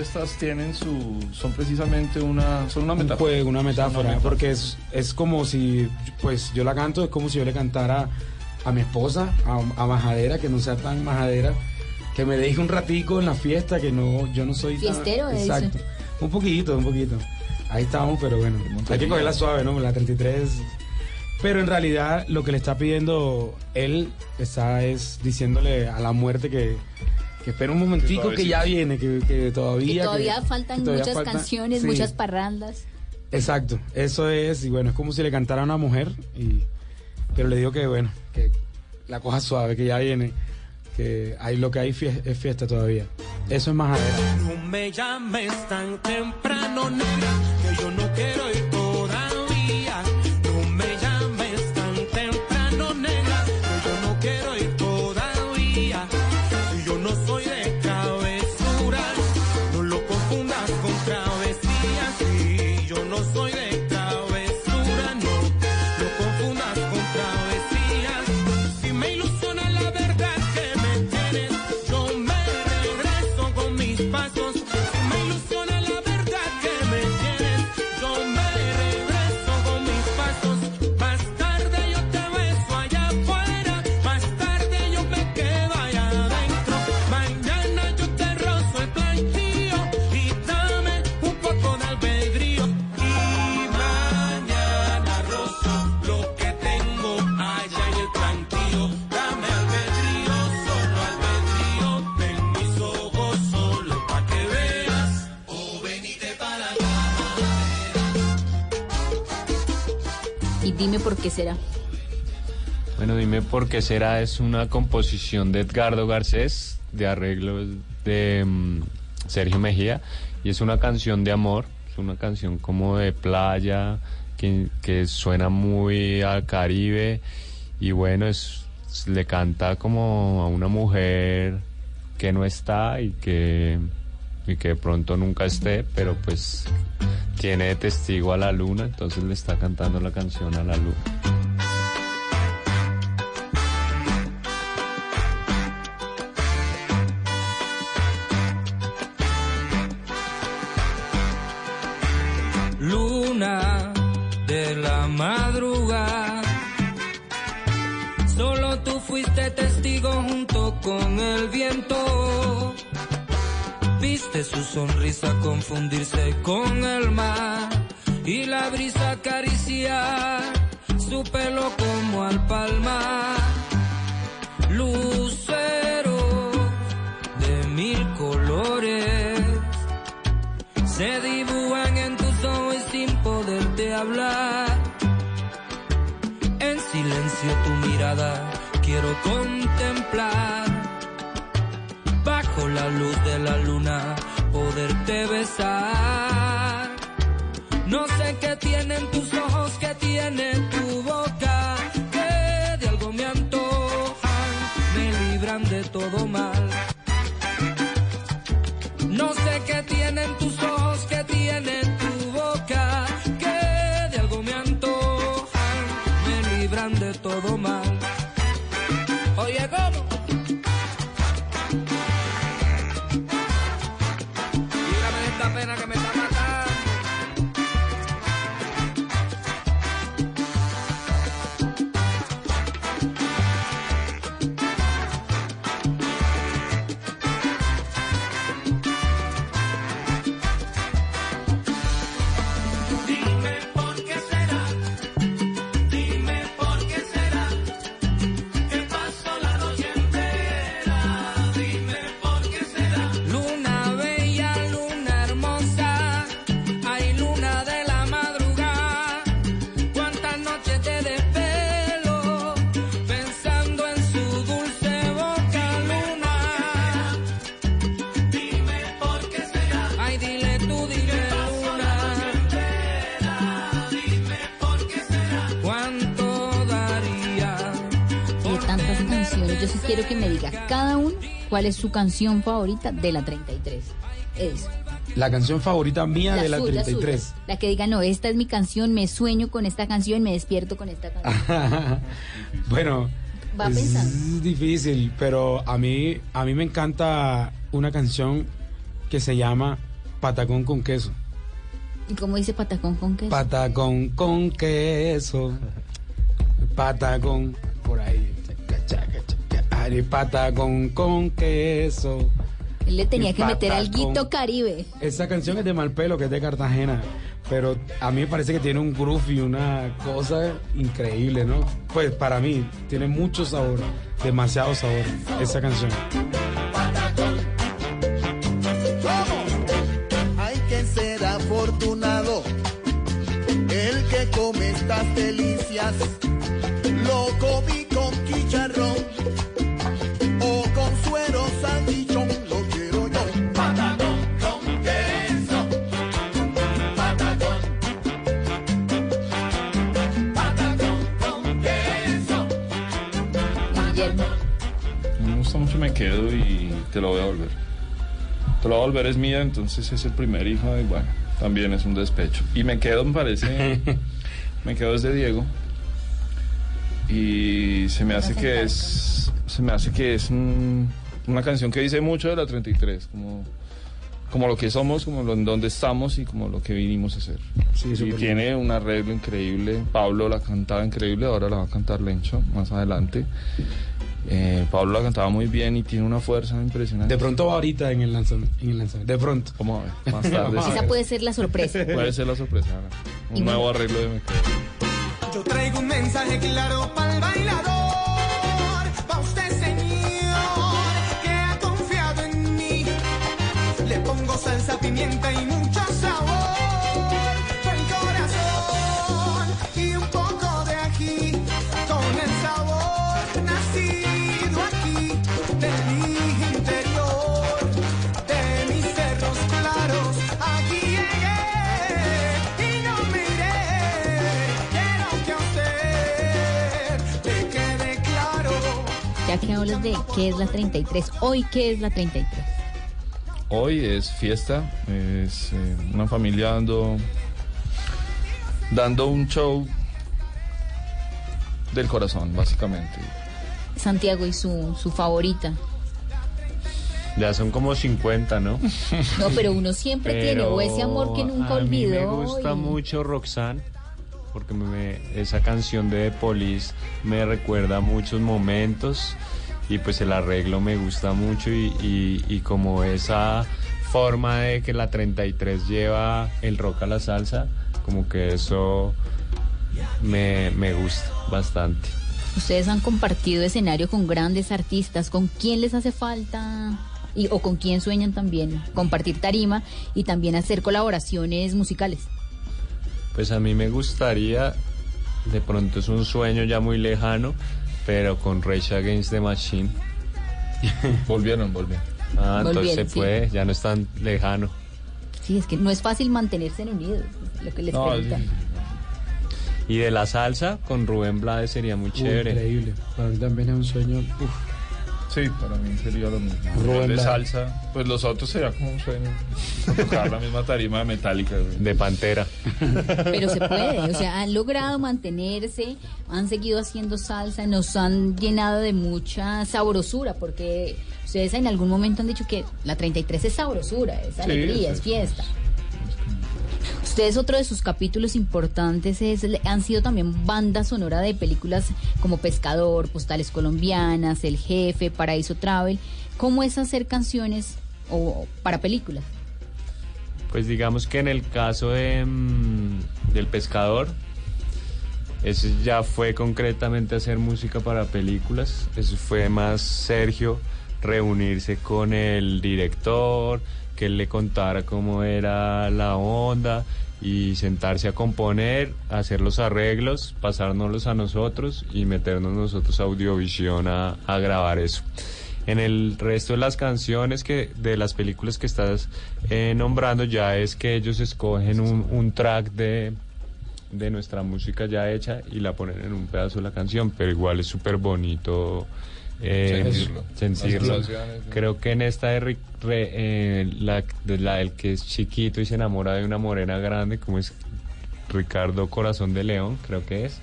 Estas tienen su, son precisamente una, son una un metáfora. juego, una metáfora, Una metáfora. porque es, es como si, pues yo la canto, es como si yo le cantara a mi esposa, a, a Majadera, que no sea tan majadera, que me deje un ratico en la fiesta, que no, yo no soy tan- Fiestero. Exacto. Un poquito, un poquito. Ahí estamos, pero bueno, hay que cogerla suave, ¿no? La 33. Pero en realidad lo que le está pidiendo él está es diciéndole a la muerte que, que espera un momentico que, ya viene, que, que todavía... Todavía que- faltan que todavía muchas falta- canciones, sí. muchas parrandas. Exacto, eso es, y bueno, es como si le cantara a una mujer, y, pero le digo que bueno, que la coja suave, que ya viene, que hay lo que hay fie- es fiesta todavía. Eso es majadera. No me llames tan temprano, negra, que yo no quiero ir qué será. Es una composición de Edgardo Garcés, de arreglos de mm, Sergio Mejía, y es una canción de amor, es una canción como de playa, que, que suena muy al Caribe, y bueno, es, le canta como a una mujer que no está y que, y que de pronto nunca esté, pero pues tiene testigo a la luna, entonces le está cantando la canción a la luna sonrisa confundirse con el mar y la brisa acariciar su pelo como al palmar. Lucero de mil colores se dibujan en tus ojos sin poderte hablar. En silencio tu mirada quiero contemplar. Bajo la luz de la luna poderte besar. No sé qué tienen tus ojos, qué tiene tu boca, cuál es su canción favorita de la 33. Eso. La canción favorita mía de la suya, 33. suya. La que diga, no, esta es mi canción, me sueño con esta canción, me despierto con esta canción. bueno, Va pensando. es difícil, pero a mí, a mí me encanta una canción que se llama Patacón con queso. ¿Y cómo dice patacón con queso? Patacón con queso. Patacón chaca. Ay, Patacón con queso. Él le tenía que meter Patacón. alguito caribe. Esa canción es de Malpelo, que es de Cartagena. Pero a mí me parece que tiene un groove y una cosa increíble, ¿no? Pues para mí, tiene mucho sabor, demasiado sabor, esa canción. Hay que ser afortunado. El que come estas delicias. Quedo y te lo voy a volver. Te lo voy a volver es mía, entonces es el primer hijo y bueno, también es un despecho. Y me quedo, me parece, me quedo desde Diego. Y se me hace que es, se me hace que es un- una canción que dice mucho de la 33, como, como lo que somos, como lo, en donde estamos y como lo que vinimos a hacer. y súper tiene un arreglo increíble. Pablo la cantaba increíble, ahora la va a cantar Lencho más adelante. Eh, Pablo la cantaba muy bien y tiene una fuerza impresionante. De pronto va ahorita en el lanzamiento. En el lanzamiento. De pronto. Ver, más tarde. Esa puede ser la sorpresa. Puede ser la sorpresa. Un Y bueno. nuevo arreglo de. Yo traigo un mensaje claro para el bailador, hablas de qué es la 33, hoy qué es la 33. Hoy es fiesta, es eh, una familia dando, dando un show del corazón, básicamente. Santiago y su, su favorita. Ya son como 50, ¿no? No, pero uno siempre tiene, o ese amor que nunca a mí olvidó. me gusta y- mucho Roxanne, porque me- esa canción de The Police me recuerda a muchos momentos y pues el arreglo me gusta mucho y, y- y como esa forma de que la 33 lleva el rock a la salsa, como que eso me, me gusta bastante. Ustedes han compartido escenario con grandes artistas. ¿Con quién les hace falta? Y, ¿O con quién sueñan también? Compartir tarima y también hacer colaboraciones musicales. Pues a mí me gustaría, de pronto es un sueño ya muy lejano, pero con Rage Against the Machine. volvieron, volvieron. Ah, entonces se sí. puede, ya no es tan lejano. Sí, es que no es fácil mantenerse en unidos, lo que les No, preguntan. Y de la salsa, con Rubén Blades sería muy chévere. increíble. Para mí también es un sueño. uf. Sí, para mí sería lo mismo. Rubén de salsa, pues los otros sería como un sueño. Tocar la misma tarima de metálica. De Pantera. Pero se puede, o sea, han logrado mantenerse, han seguido haciendo salsa, nos han llenado de mucha sabrosura, porque ustedes en algún momento han dicho que la 33 es sabrosura, es Sí, alegría, es es fiesta. Ustedes otro de sus capítulos importantes es han sido también banda sonora de películas como Pescador, Postales Colombianas, El Jefe, Paraíso Travel. ¿Cómo es hacer canciones o para películas? Pues digamos que en el caso de, mm, del pescador, ese ya fue concretamente hacer música para películas. Eso fue más Sergio reunirse con el director, que él le contara cómo era la onda y sentarse a componer, hacer los arreglos, pasárnoslos a nosotros y meternos nosotros audiovisión a, grabar eso. En el resto de las canciones que de las películas que estás eh, nombrando ya es que ellos escogen un, un track de, de nuestra música ya hecha y la ponen en un pedazo de la canción, pero igual es súper bonito Eh, Sentirlo. sentirlo. Creo que en esta de, Ri- re- eh, la, de la del que es chiquito y se enamora de una morena grande, como es Ricardo Corazón de León, creo que es.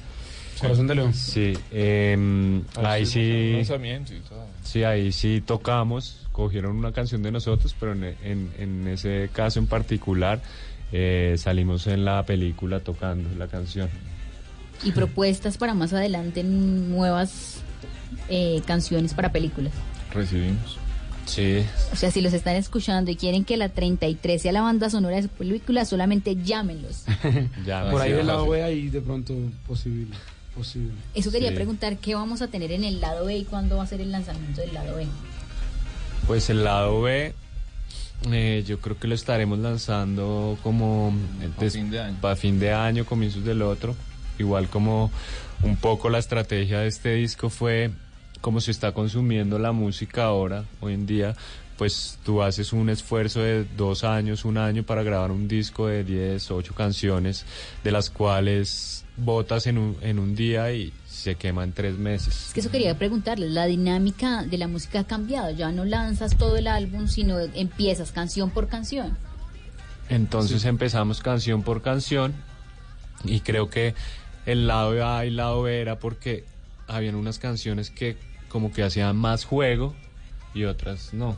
Corazón de León. Sí, em, Ah, ahí sí, sí. lanzamiento y todo. Sí, ahí sí tocamos, cogieron una canción de nosotros, pero en, en- en ese caso en particular eh, salimos en la película tocando la canción. Y propuestas para más adelante, nuevas eh, canciones para películas. Recibimos. Sí. O sea, si los están escuchando y quieren que la 33 sea la banda sonora de su película, solamente llámenlos. Por ahí del lado. B, ahí de pronto posible. posible. Eso quería Sí. preguntar, ¿qué vamos a tener en el lado B y cuándo va a ser el lanzamiento del lado B? Pues el lado B, eh, yo creo que lo estaremos lanzando como Pa' fin de año. para fin de año, comienzos del otro. Igual como un poco la estrategia de este disco fue como se está consumiendo la música ahora, hoy en día, pues tú haces un esfuerzo de dos años, un año para grabar un disco de 10, 8 canciones, de las cuales botas en un, en un día y se quema en tres meses. Es que eso quería preguntarles, la dinámica de la música ha cambiado, ya no lanzas todo el álbum, sino empiezas canción por canción. Entonces empezamos canción por canción y creo que el lado A y el lado B era porque habían unas canciones que como que hacían más juego y otras no.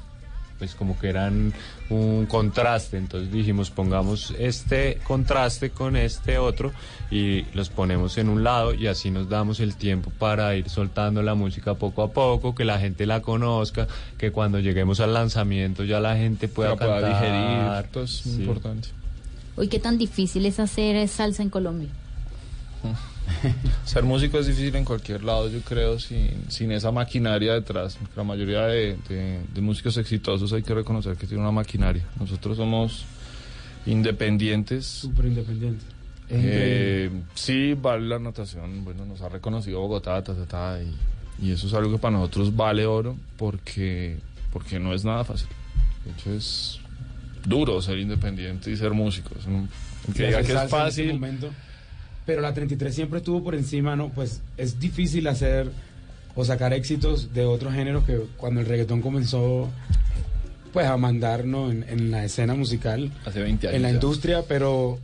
Pues como que eran un contraste, entonces dijimos pongamos este contraste con este otro y los ponemos en un lado y así nos damos el tiempo para ir soltando la música poco a poco, que la gente la conozca, que cuando lleguemos al lanzamiento ya la gente pueda, La pueda cantar. digerir, esto es Sí. importante. Hoy, ¿qué tan difícil es hacer salsa en Colombia? Ser músico es difícil en cualquier lado, yo creo, sin, sin esa maquinaria detrás. La mayoría de, de- de músicos exitosos hay que reconocer que tienen una maquinaria. Nosotros somos independientes. Súper independiente. Eh, sí, vale la anotación. Bueno, nos ha reconocido Bogotá, ta, ta, ta, y, y eso es algo que para nosotros vale oro porque, porque no es nada fácil. De hecho, es duro ser independiente y ser músico. Es un- el que diga que es en fácil. Pero la 33 siempre estuvo por encima, ¿no? Pues es difícil hacer o sacar éxitos de otros géneros que cuando el reggaetón comenzó pues a mandar ¿no? en, en la escena musical, Hace 20 años. en la ya. industria, pero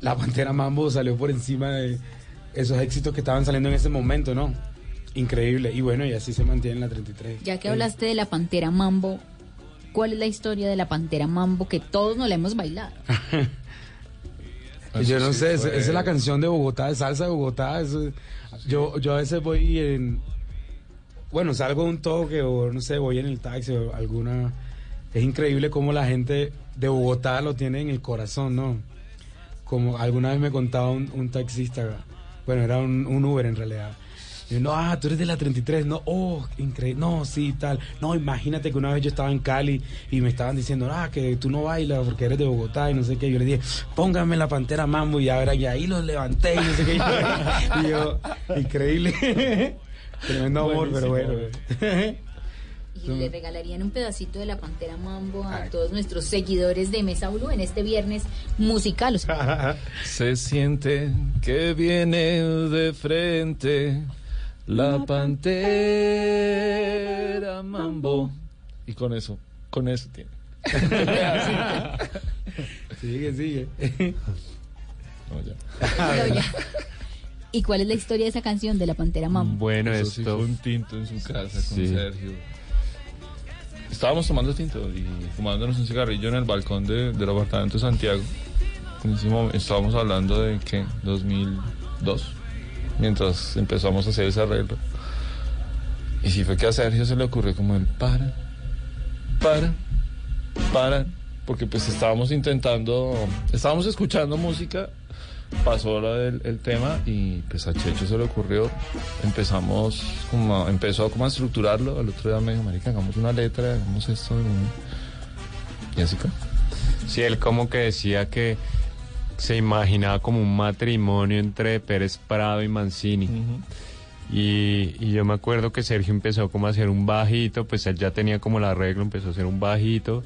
la Pantera Mambo salió por encima de esos éxitos que estaban saliendo en ese momento, ¿no? Increíble. Y bueno, y así se mantiene en la 33. Ya que Eh, hablaste de la Pantera Mambo, ¿cuál es la historia de la Pantera Mambo que todos nos la hemos bailado? Yo no sí sé, esa es la canción de Bogotá, de salsa de Bogotá. eso- yo, yo a veces voy en. Bueno, salgo de un toque o no sé, voy en el taxi o alguna. Es increíble cómo la gente de Bogotá lo tiene en el corazón, ¿no? Como alguna vez me contaba un, un taxista, bueno, era un, un Uber en realidad. Y yo, no, ah, tú eres de la 33, no, oh, increíble, no, sí, tal. No, imagínate que una vez yo estaba en Cali y me estaban diciendo, ah, que tú no bailas porque eres de Bogotá y no sé qué. Yo le dije, póngame la pantera mambo y ahora y ahí los levanté y no sé qué. y yo, increíble. Tremendo amor, pero bueno. Y le regalarían un pedacito de la Pantera Mambo a todos nuestros seguidores de Mesa Blue en este viernes musical. O sea, Se siente que viene de frente la pantera mambo. Y con eso, con eso tiene. sigue, sigue. No, ya. pero ya. ¿Y cuál es la historia de esa canción de la Pantera Mambo? Bueno, Eso sí esto fue un tinto en su casa con Sí. Sergio. Estábamos tomando tinto y fumándonos un cigarrillo en el balcón de- del apartamento de Santiago. En ese momento estábamos hablando de que 2002, mientras empezamos a hacer ese arreglo. Y sí fue que a Sergio se le ocurrió como el para, para, para, porque pues estábamos intentando, estábamos escuchando música, pasó la del el tema y pues a Checho se le ocurrió, empezamos como, empezó como a estructurarlo, al otro día me dijo, marica, hagamos una letra, hagamos esto, un-". y así fue. Sí, él como que decía que se imaginaba como un matrimonio entre Pérez Prado y Mancini. y, y yo me acuerdo que Sergio empezó como a hacer un bajito, pues él ya tenía como el arreglo, empezó a hacer un bajito.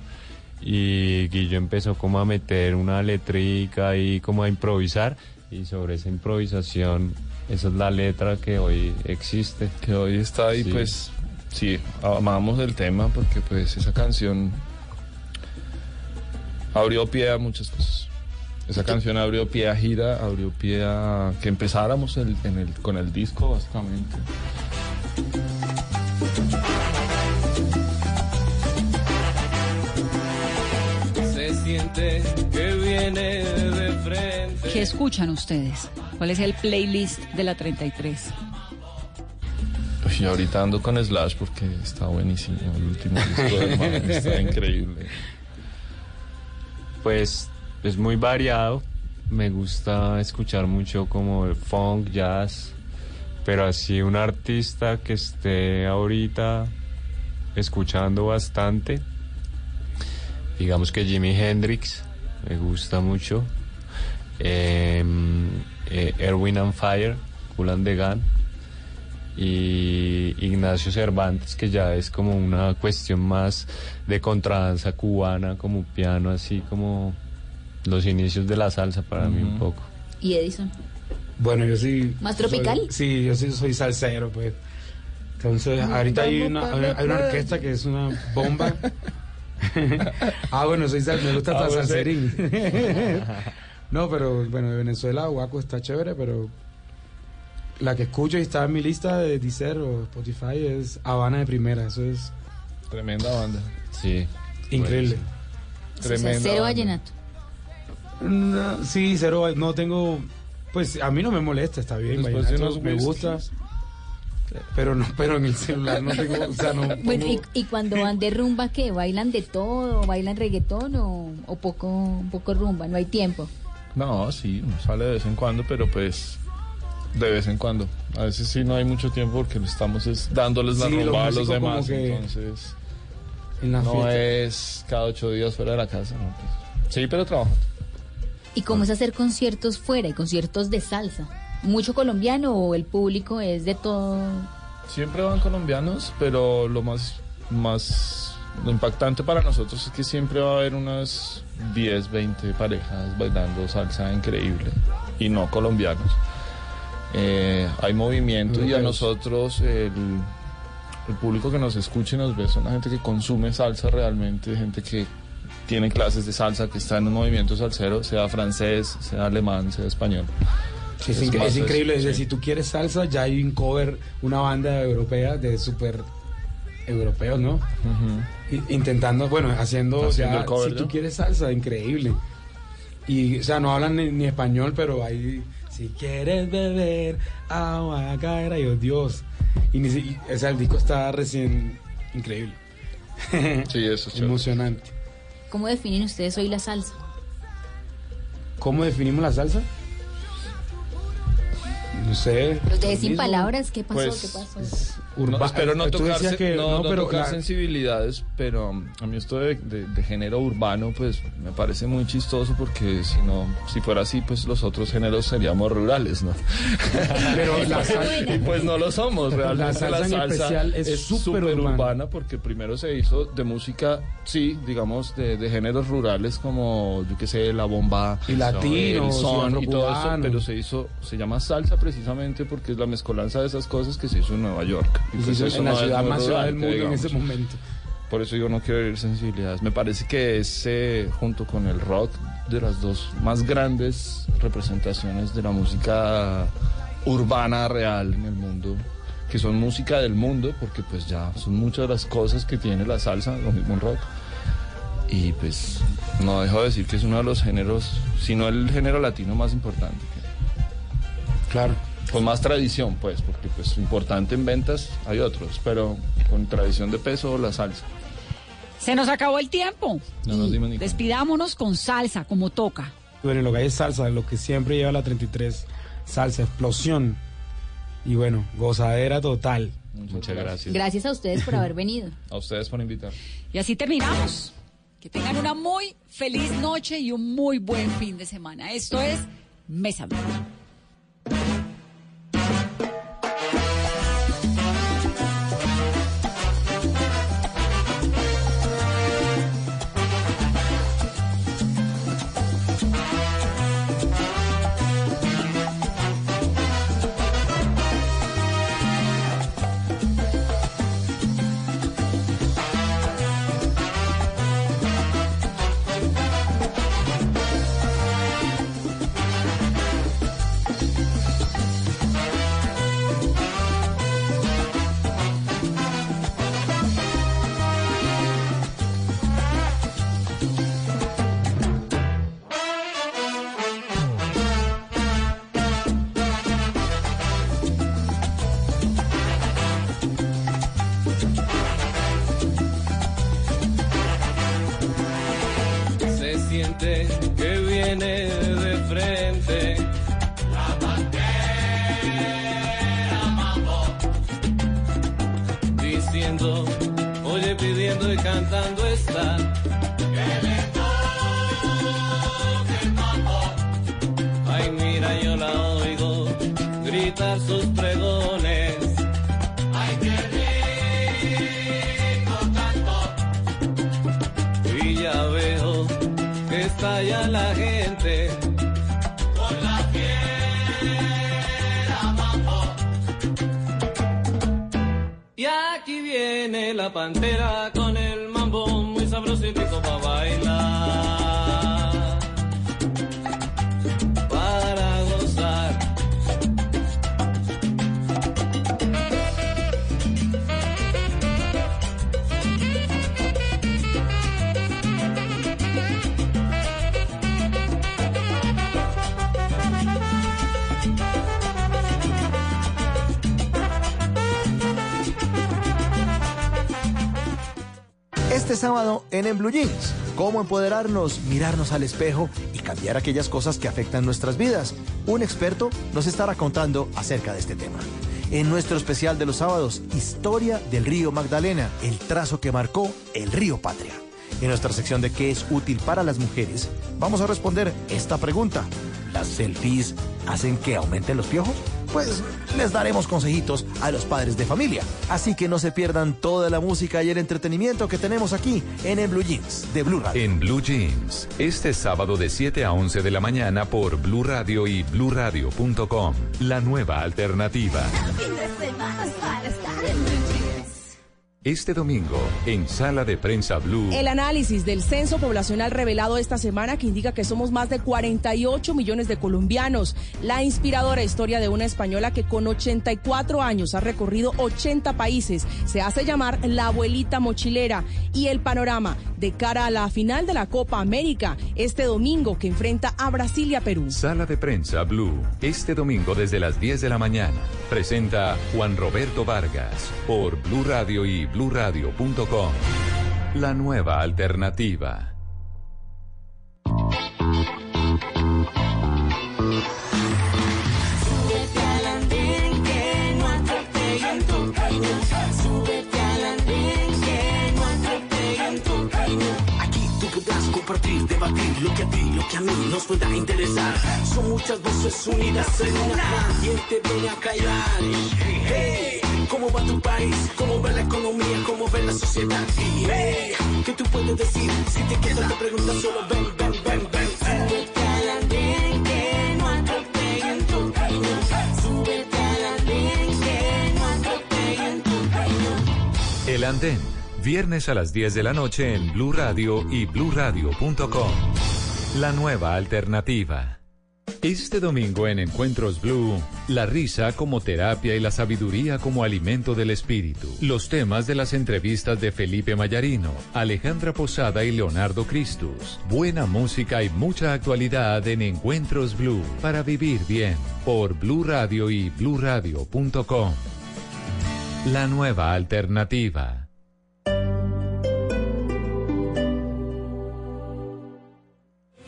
Y Guillo empezó como a meter una letrica y como a improvisar. Y sobre esa improvisación, esa es la letra que hoy existe. Que hoy está ahí, Sí. pues sí, amamos el tema porque pues esa canción abrió pie a muchas cosas. Esa canción abrió pie a gira, abrió pie a que empezáramos el- en el- con el disco básicamente. Se siente que viene de frente. ¿Qué escuchan ustedes? ¿Cuál es el playlist de la 33? Uy, ahorita ando con Slash porque está buenísimo. El último disco del man está increíble. Pues es muy variado. Me gusta escuchar mucho como el funk, jazz. Pero así un artista que esté ahorita escuchando bastante. Digamos que Jimi Hendrix me gusta mucho. Em, eh, Erwin and Fire, Cool and the Gun. Y Ignacio Cervantes, que ya es como una cuestión más de contradanza cubana, como piano, así como los inicios de la salsa para mí un poco. ¿Y Edison? Bueno, yo sí. ¿Más soy- tropical? sí, yo sí soy salsero, pues. Entonces, ahorita hay una, hay una- orquesta que es una bomba. ah, bueno, soy sal, me gusta Ah, hasta salserín. no, pero bueno, de Venezuela, Guaco está chévere, pero la que escucho y está en mi lista de Deezer o Spotify es Habana de Primera. Eso es Tremenda banda. Sí. increíble. O sea, cero vallenato. No, sí, cero, no tengo, pues a mí no me molesta, está bien, Después de vallenato, unos me gusta, pero no, pero en el celular no tengo, o sea, no. Bueno, y, pongo- y cuando van de rumba, ¿qué? ¿Bailan de todo? ¿Bailan reggaetón o, o poco, poco rumba? No hay tiempo. No, sí, uno sale de vez en cuando, pero pues de vez en cuando. A veces sí no hay mucho tiempo porque le estamos es dándoles la Sí, rumba a los demás. que Entonces, en la no fiesta. es cada ocho días fuera de la casa. ¿no? Pues, sí, pero trabajo. ¿Y cómo es hacer conciertos fuera y conciertos de salsa? ¿Mucho colombiano o el público es de todo? Siempre van colombianos, pero lo más, más lo impactante para nosotros es que siempre va a haber unas 10, 20 parejas bailando salsa increíble y no colombianos. Eh, hay movimiento y a nosotros el, el público que nos escucha y nos ve son la gente que consume salsa realmente, gente que tiene clases de salsa, que está en un movimiento salsero, sea francés, sea alemán, sea español. Es, es increíble, es sí. si tú quieres salsa, ya hay un cover, una banda europea de súper europeos, ¿no? I- Intentando, bueno, haciendo, Haciendo ya, el cover, si tú ¿no? quieres salsa, increíble. Y, o sea, no hablan ni, ni español, pero ahí, si quieres beber agua, caerá, yo, Dios. Y, ni y, o sea, el disco está recién increíble. Sí, eso es chévere. ¿Cómo definen ustedes hoy la salsa? ¿Cómo definimos la salsa? No sé. De sin mismo. palabras, ¿qué pasó? Pues, ¿Qué pasó? No, Urba- espero no tú tocar, que no, no, no pero tocar la- sensibilidades, pero um, a mí esto de, de- de género urbano, pues me parece muy chistoso porque si no, si fuera así, pues los otros géneros seríamos rurales, ¿no? Pero la salsa- y pues no lo somos, realmente La salsa en especial es súper urbana. urbana porque primero se hizo de música, sí, digamos, de, de géneros rurales como, yo qué sé, la bomba, Y latinos, el y son y todo eso, pero se hizo, se llama salsa precisamente porque es la mezcolanza de esas cosas que se hizo en Nueva York. Pues en la ciudad más ciudad del mundo en ese momento. Por eso yo no quiero herir sensibilidades. Me parece que es, eh, junto con el rock, de las dos más grandes representaciones de la música urbana real en el mundo, que son música del mundo, porque pues ya son muchas de las cosas que tiene la salsa, lo mismo el rock. Y pues no dejo de decir que es uno de los géneros, si no el género latino más importante. Claro. Con más tradición, pues, porque pues importante en ventas hay otros, pero con tradición de peso la salsa. Se nos acabó el tiempo. No nos dimos ni cuenta. Despidámonos con salsa, como toca. Bueno, lo que hay es salsa, lo que siempre lleva la 33, salsa, explosión. Y bueno, gozadera total. Muchas gracias. Gracias a ustedes por haber venido. A ustedes por invitar. Y así terminamos. Que tengan una muy feliz noche y un muy buen fin de semana. Esto es Mesa Blue. Gritar sus pregones. Ay, qué rico canto. Y ya veo que está ya la gente. Con la fiera mambo. Y aquí viene la pantera con el mambo muy sabroso y rico para bailar. Este sábado en En Blue Jeans, cómo empoderarnos, mirarnos al espejo y cambiar aquellas cosas que afectan nuestras vidas. Un experto nos estará contando acerca de este tema. En nuestro especial de los sábados, Historia del río Magdalena, el trazo que marcó el río Patria. En nuestra sección de qué es útil para las mujeres, vamos a responder esta pregunta. ¿Las selfies hacen que aumenten los piojos? Pues les daremos consejitos a los padres de familia. Así que no se pierdan toda la música y el entretenimiento que tenemos aquí en En Blue Jeans de Blue Radio. En Blue Jeans, este sábado de 7 a 11 de la mañana por Blue Radio y bluradio.com. La nueva alternativa. Este domingo, en Sala de Prensa Blue. El análisis del censo poblacional revelado esta semana que indica que somos más de 48 millones de colombianos. La inspiradora historia de una española que con 84 años ha recorrido 80 países. Se hace llamar la abuelita mochilera. Y el panorama de cara a la final de la Copa América este domingo que enfrenta a Brasil y a Perú. Sala de Prensa Blue. Este domingo desde las 10 de la mañana. Presenta Juan Roberto Vargas por Blue Radio y bluradio.com. La nueva alternativa. Súbete al andén que no atropellen tu camino. Súbete al andén que no atropellen tu camino. Aquí tú podrás compartir, debatir lo que a ti, lo que a mí nos pueda interesar. Son muchas voces unidas en una. ¿Quién te viene a callar? Hey, ¿cómo va tu país? ¿Cómo va la economía? ¿Cómo va la sociedad? Hey, ¿qué tú puedes decir? Si te quedas te preguntas solo ven, ven, ven, ven. Que no atropellen tu camino. Súbete al andén que no atropellen tu camino. El Andén. Viernes a las 10 de la noche en Blue Radio y bluradio.com. La nueva alternativa. Este domingo en Encuentros Blue, la risa como terapia y la sabiduría como alimento del espíritu. Los temas de las entrevistas de Felipe Mayarino, Alejandra Posada y Leonardo Cristus. Buena música y mucha actualidad en Encuentros Blue para vivir bien por Blue Radio y bluradio.com. La nueva alternativa.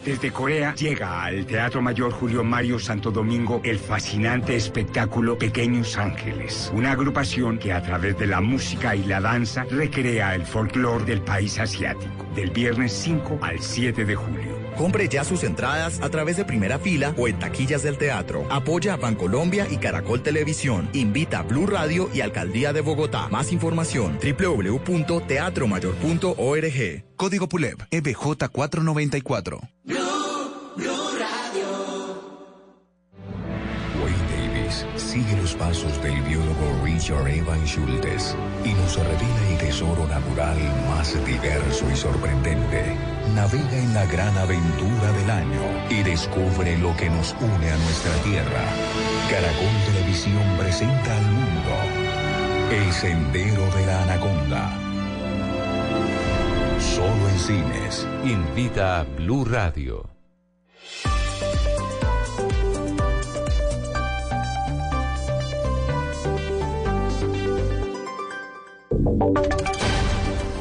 Desde Corea llega al Teatro Mayor Julio Mario Santo Domingo el fascinante espectáculo Pequeños Ángeles, una agrupación que a través de la música y la danza recrea el folclore del país asiático, del viernes 5 al 7 de julio. Compre ya sus entradas a través de primera fila o en taquillas del teatro. Apoya a Bancolombia y Caracol Televisión. Invita a Blue Radio y Alcaldía de Bogotá. Más información www.teatromayor.org. Código PULEB EBJ 494. Wayne Davis sigue los pasos del biólogo Richard Evan Schultes y nos revela el tesoro natural más diverso y sorprendente. Navega en la gran aventura del año y descubre lo que nos une a nuestra tierra. Caracol Televisión presenta al mundo El Sendero de la Anaconda. Solo en cines. Invita a Blue Radio.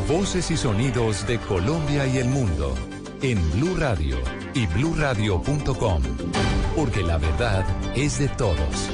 Voces y sonidos de Colombia y el mundo en Blue Radio y bluradio.com, porque la verdad es de todos.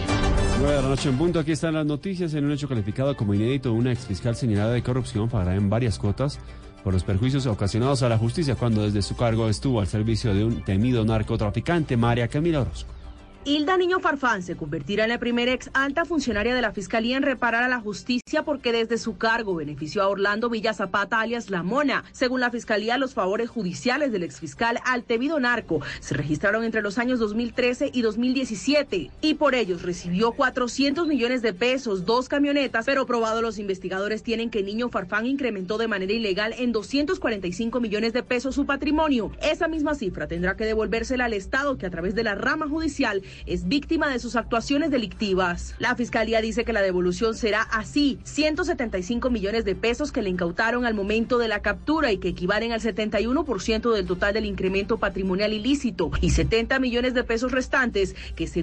9 de noche en punto, aquí están las noticias. En un hecho calificado como inédito, una exfiscal señalada de corrupción pagará en varias cuotas por los perjuicios ocasionados a la justicia cuando desde su cargo estuvo al servicio de un temido narcotraficante, María Camila Orozco. Hilda Niño Farfán se convertirá en la primera ex alta funcionaria de la Fiscalía en reparar a la justicia porque desde su cargo benefició a Orlando Villa Zapata alias La Mona. Según la Fiscalía, los favores judiciales del exfiscal Altevido Narco se registraron entre los años 2013 y 2017 y por ellos recibió 400 millones de pesos, dos camionetas, pero probado los investigadores tienen que Niño Farfán incrementó de manera ilegal en 245 millones de pesos su patrimonio. Esa misma cifra tendrá que devolvérsela al Estado que a través de la rama judicial es víctima de sus actuaciones delictivas. La fiscalía dice que la devolución será así, 175 millones de pesos que le incautaron al momento de la captura y que equivalen al 71% del total del incremento patrimonial ilícito y 70 millones de pesos restantes que según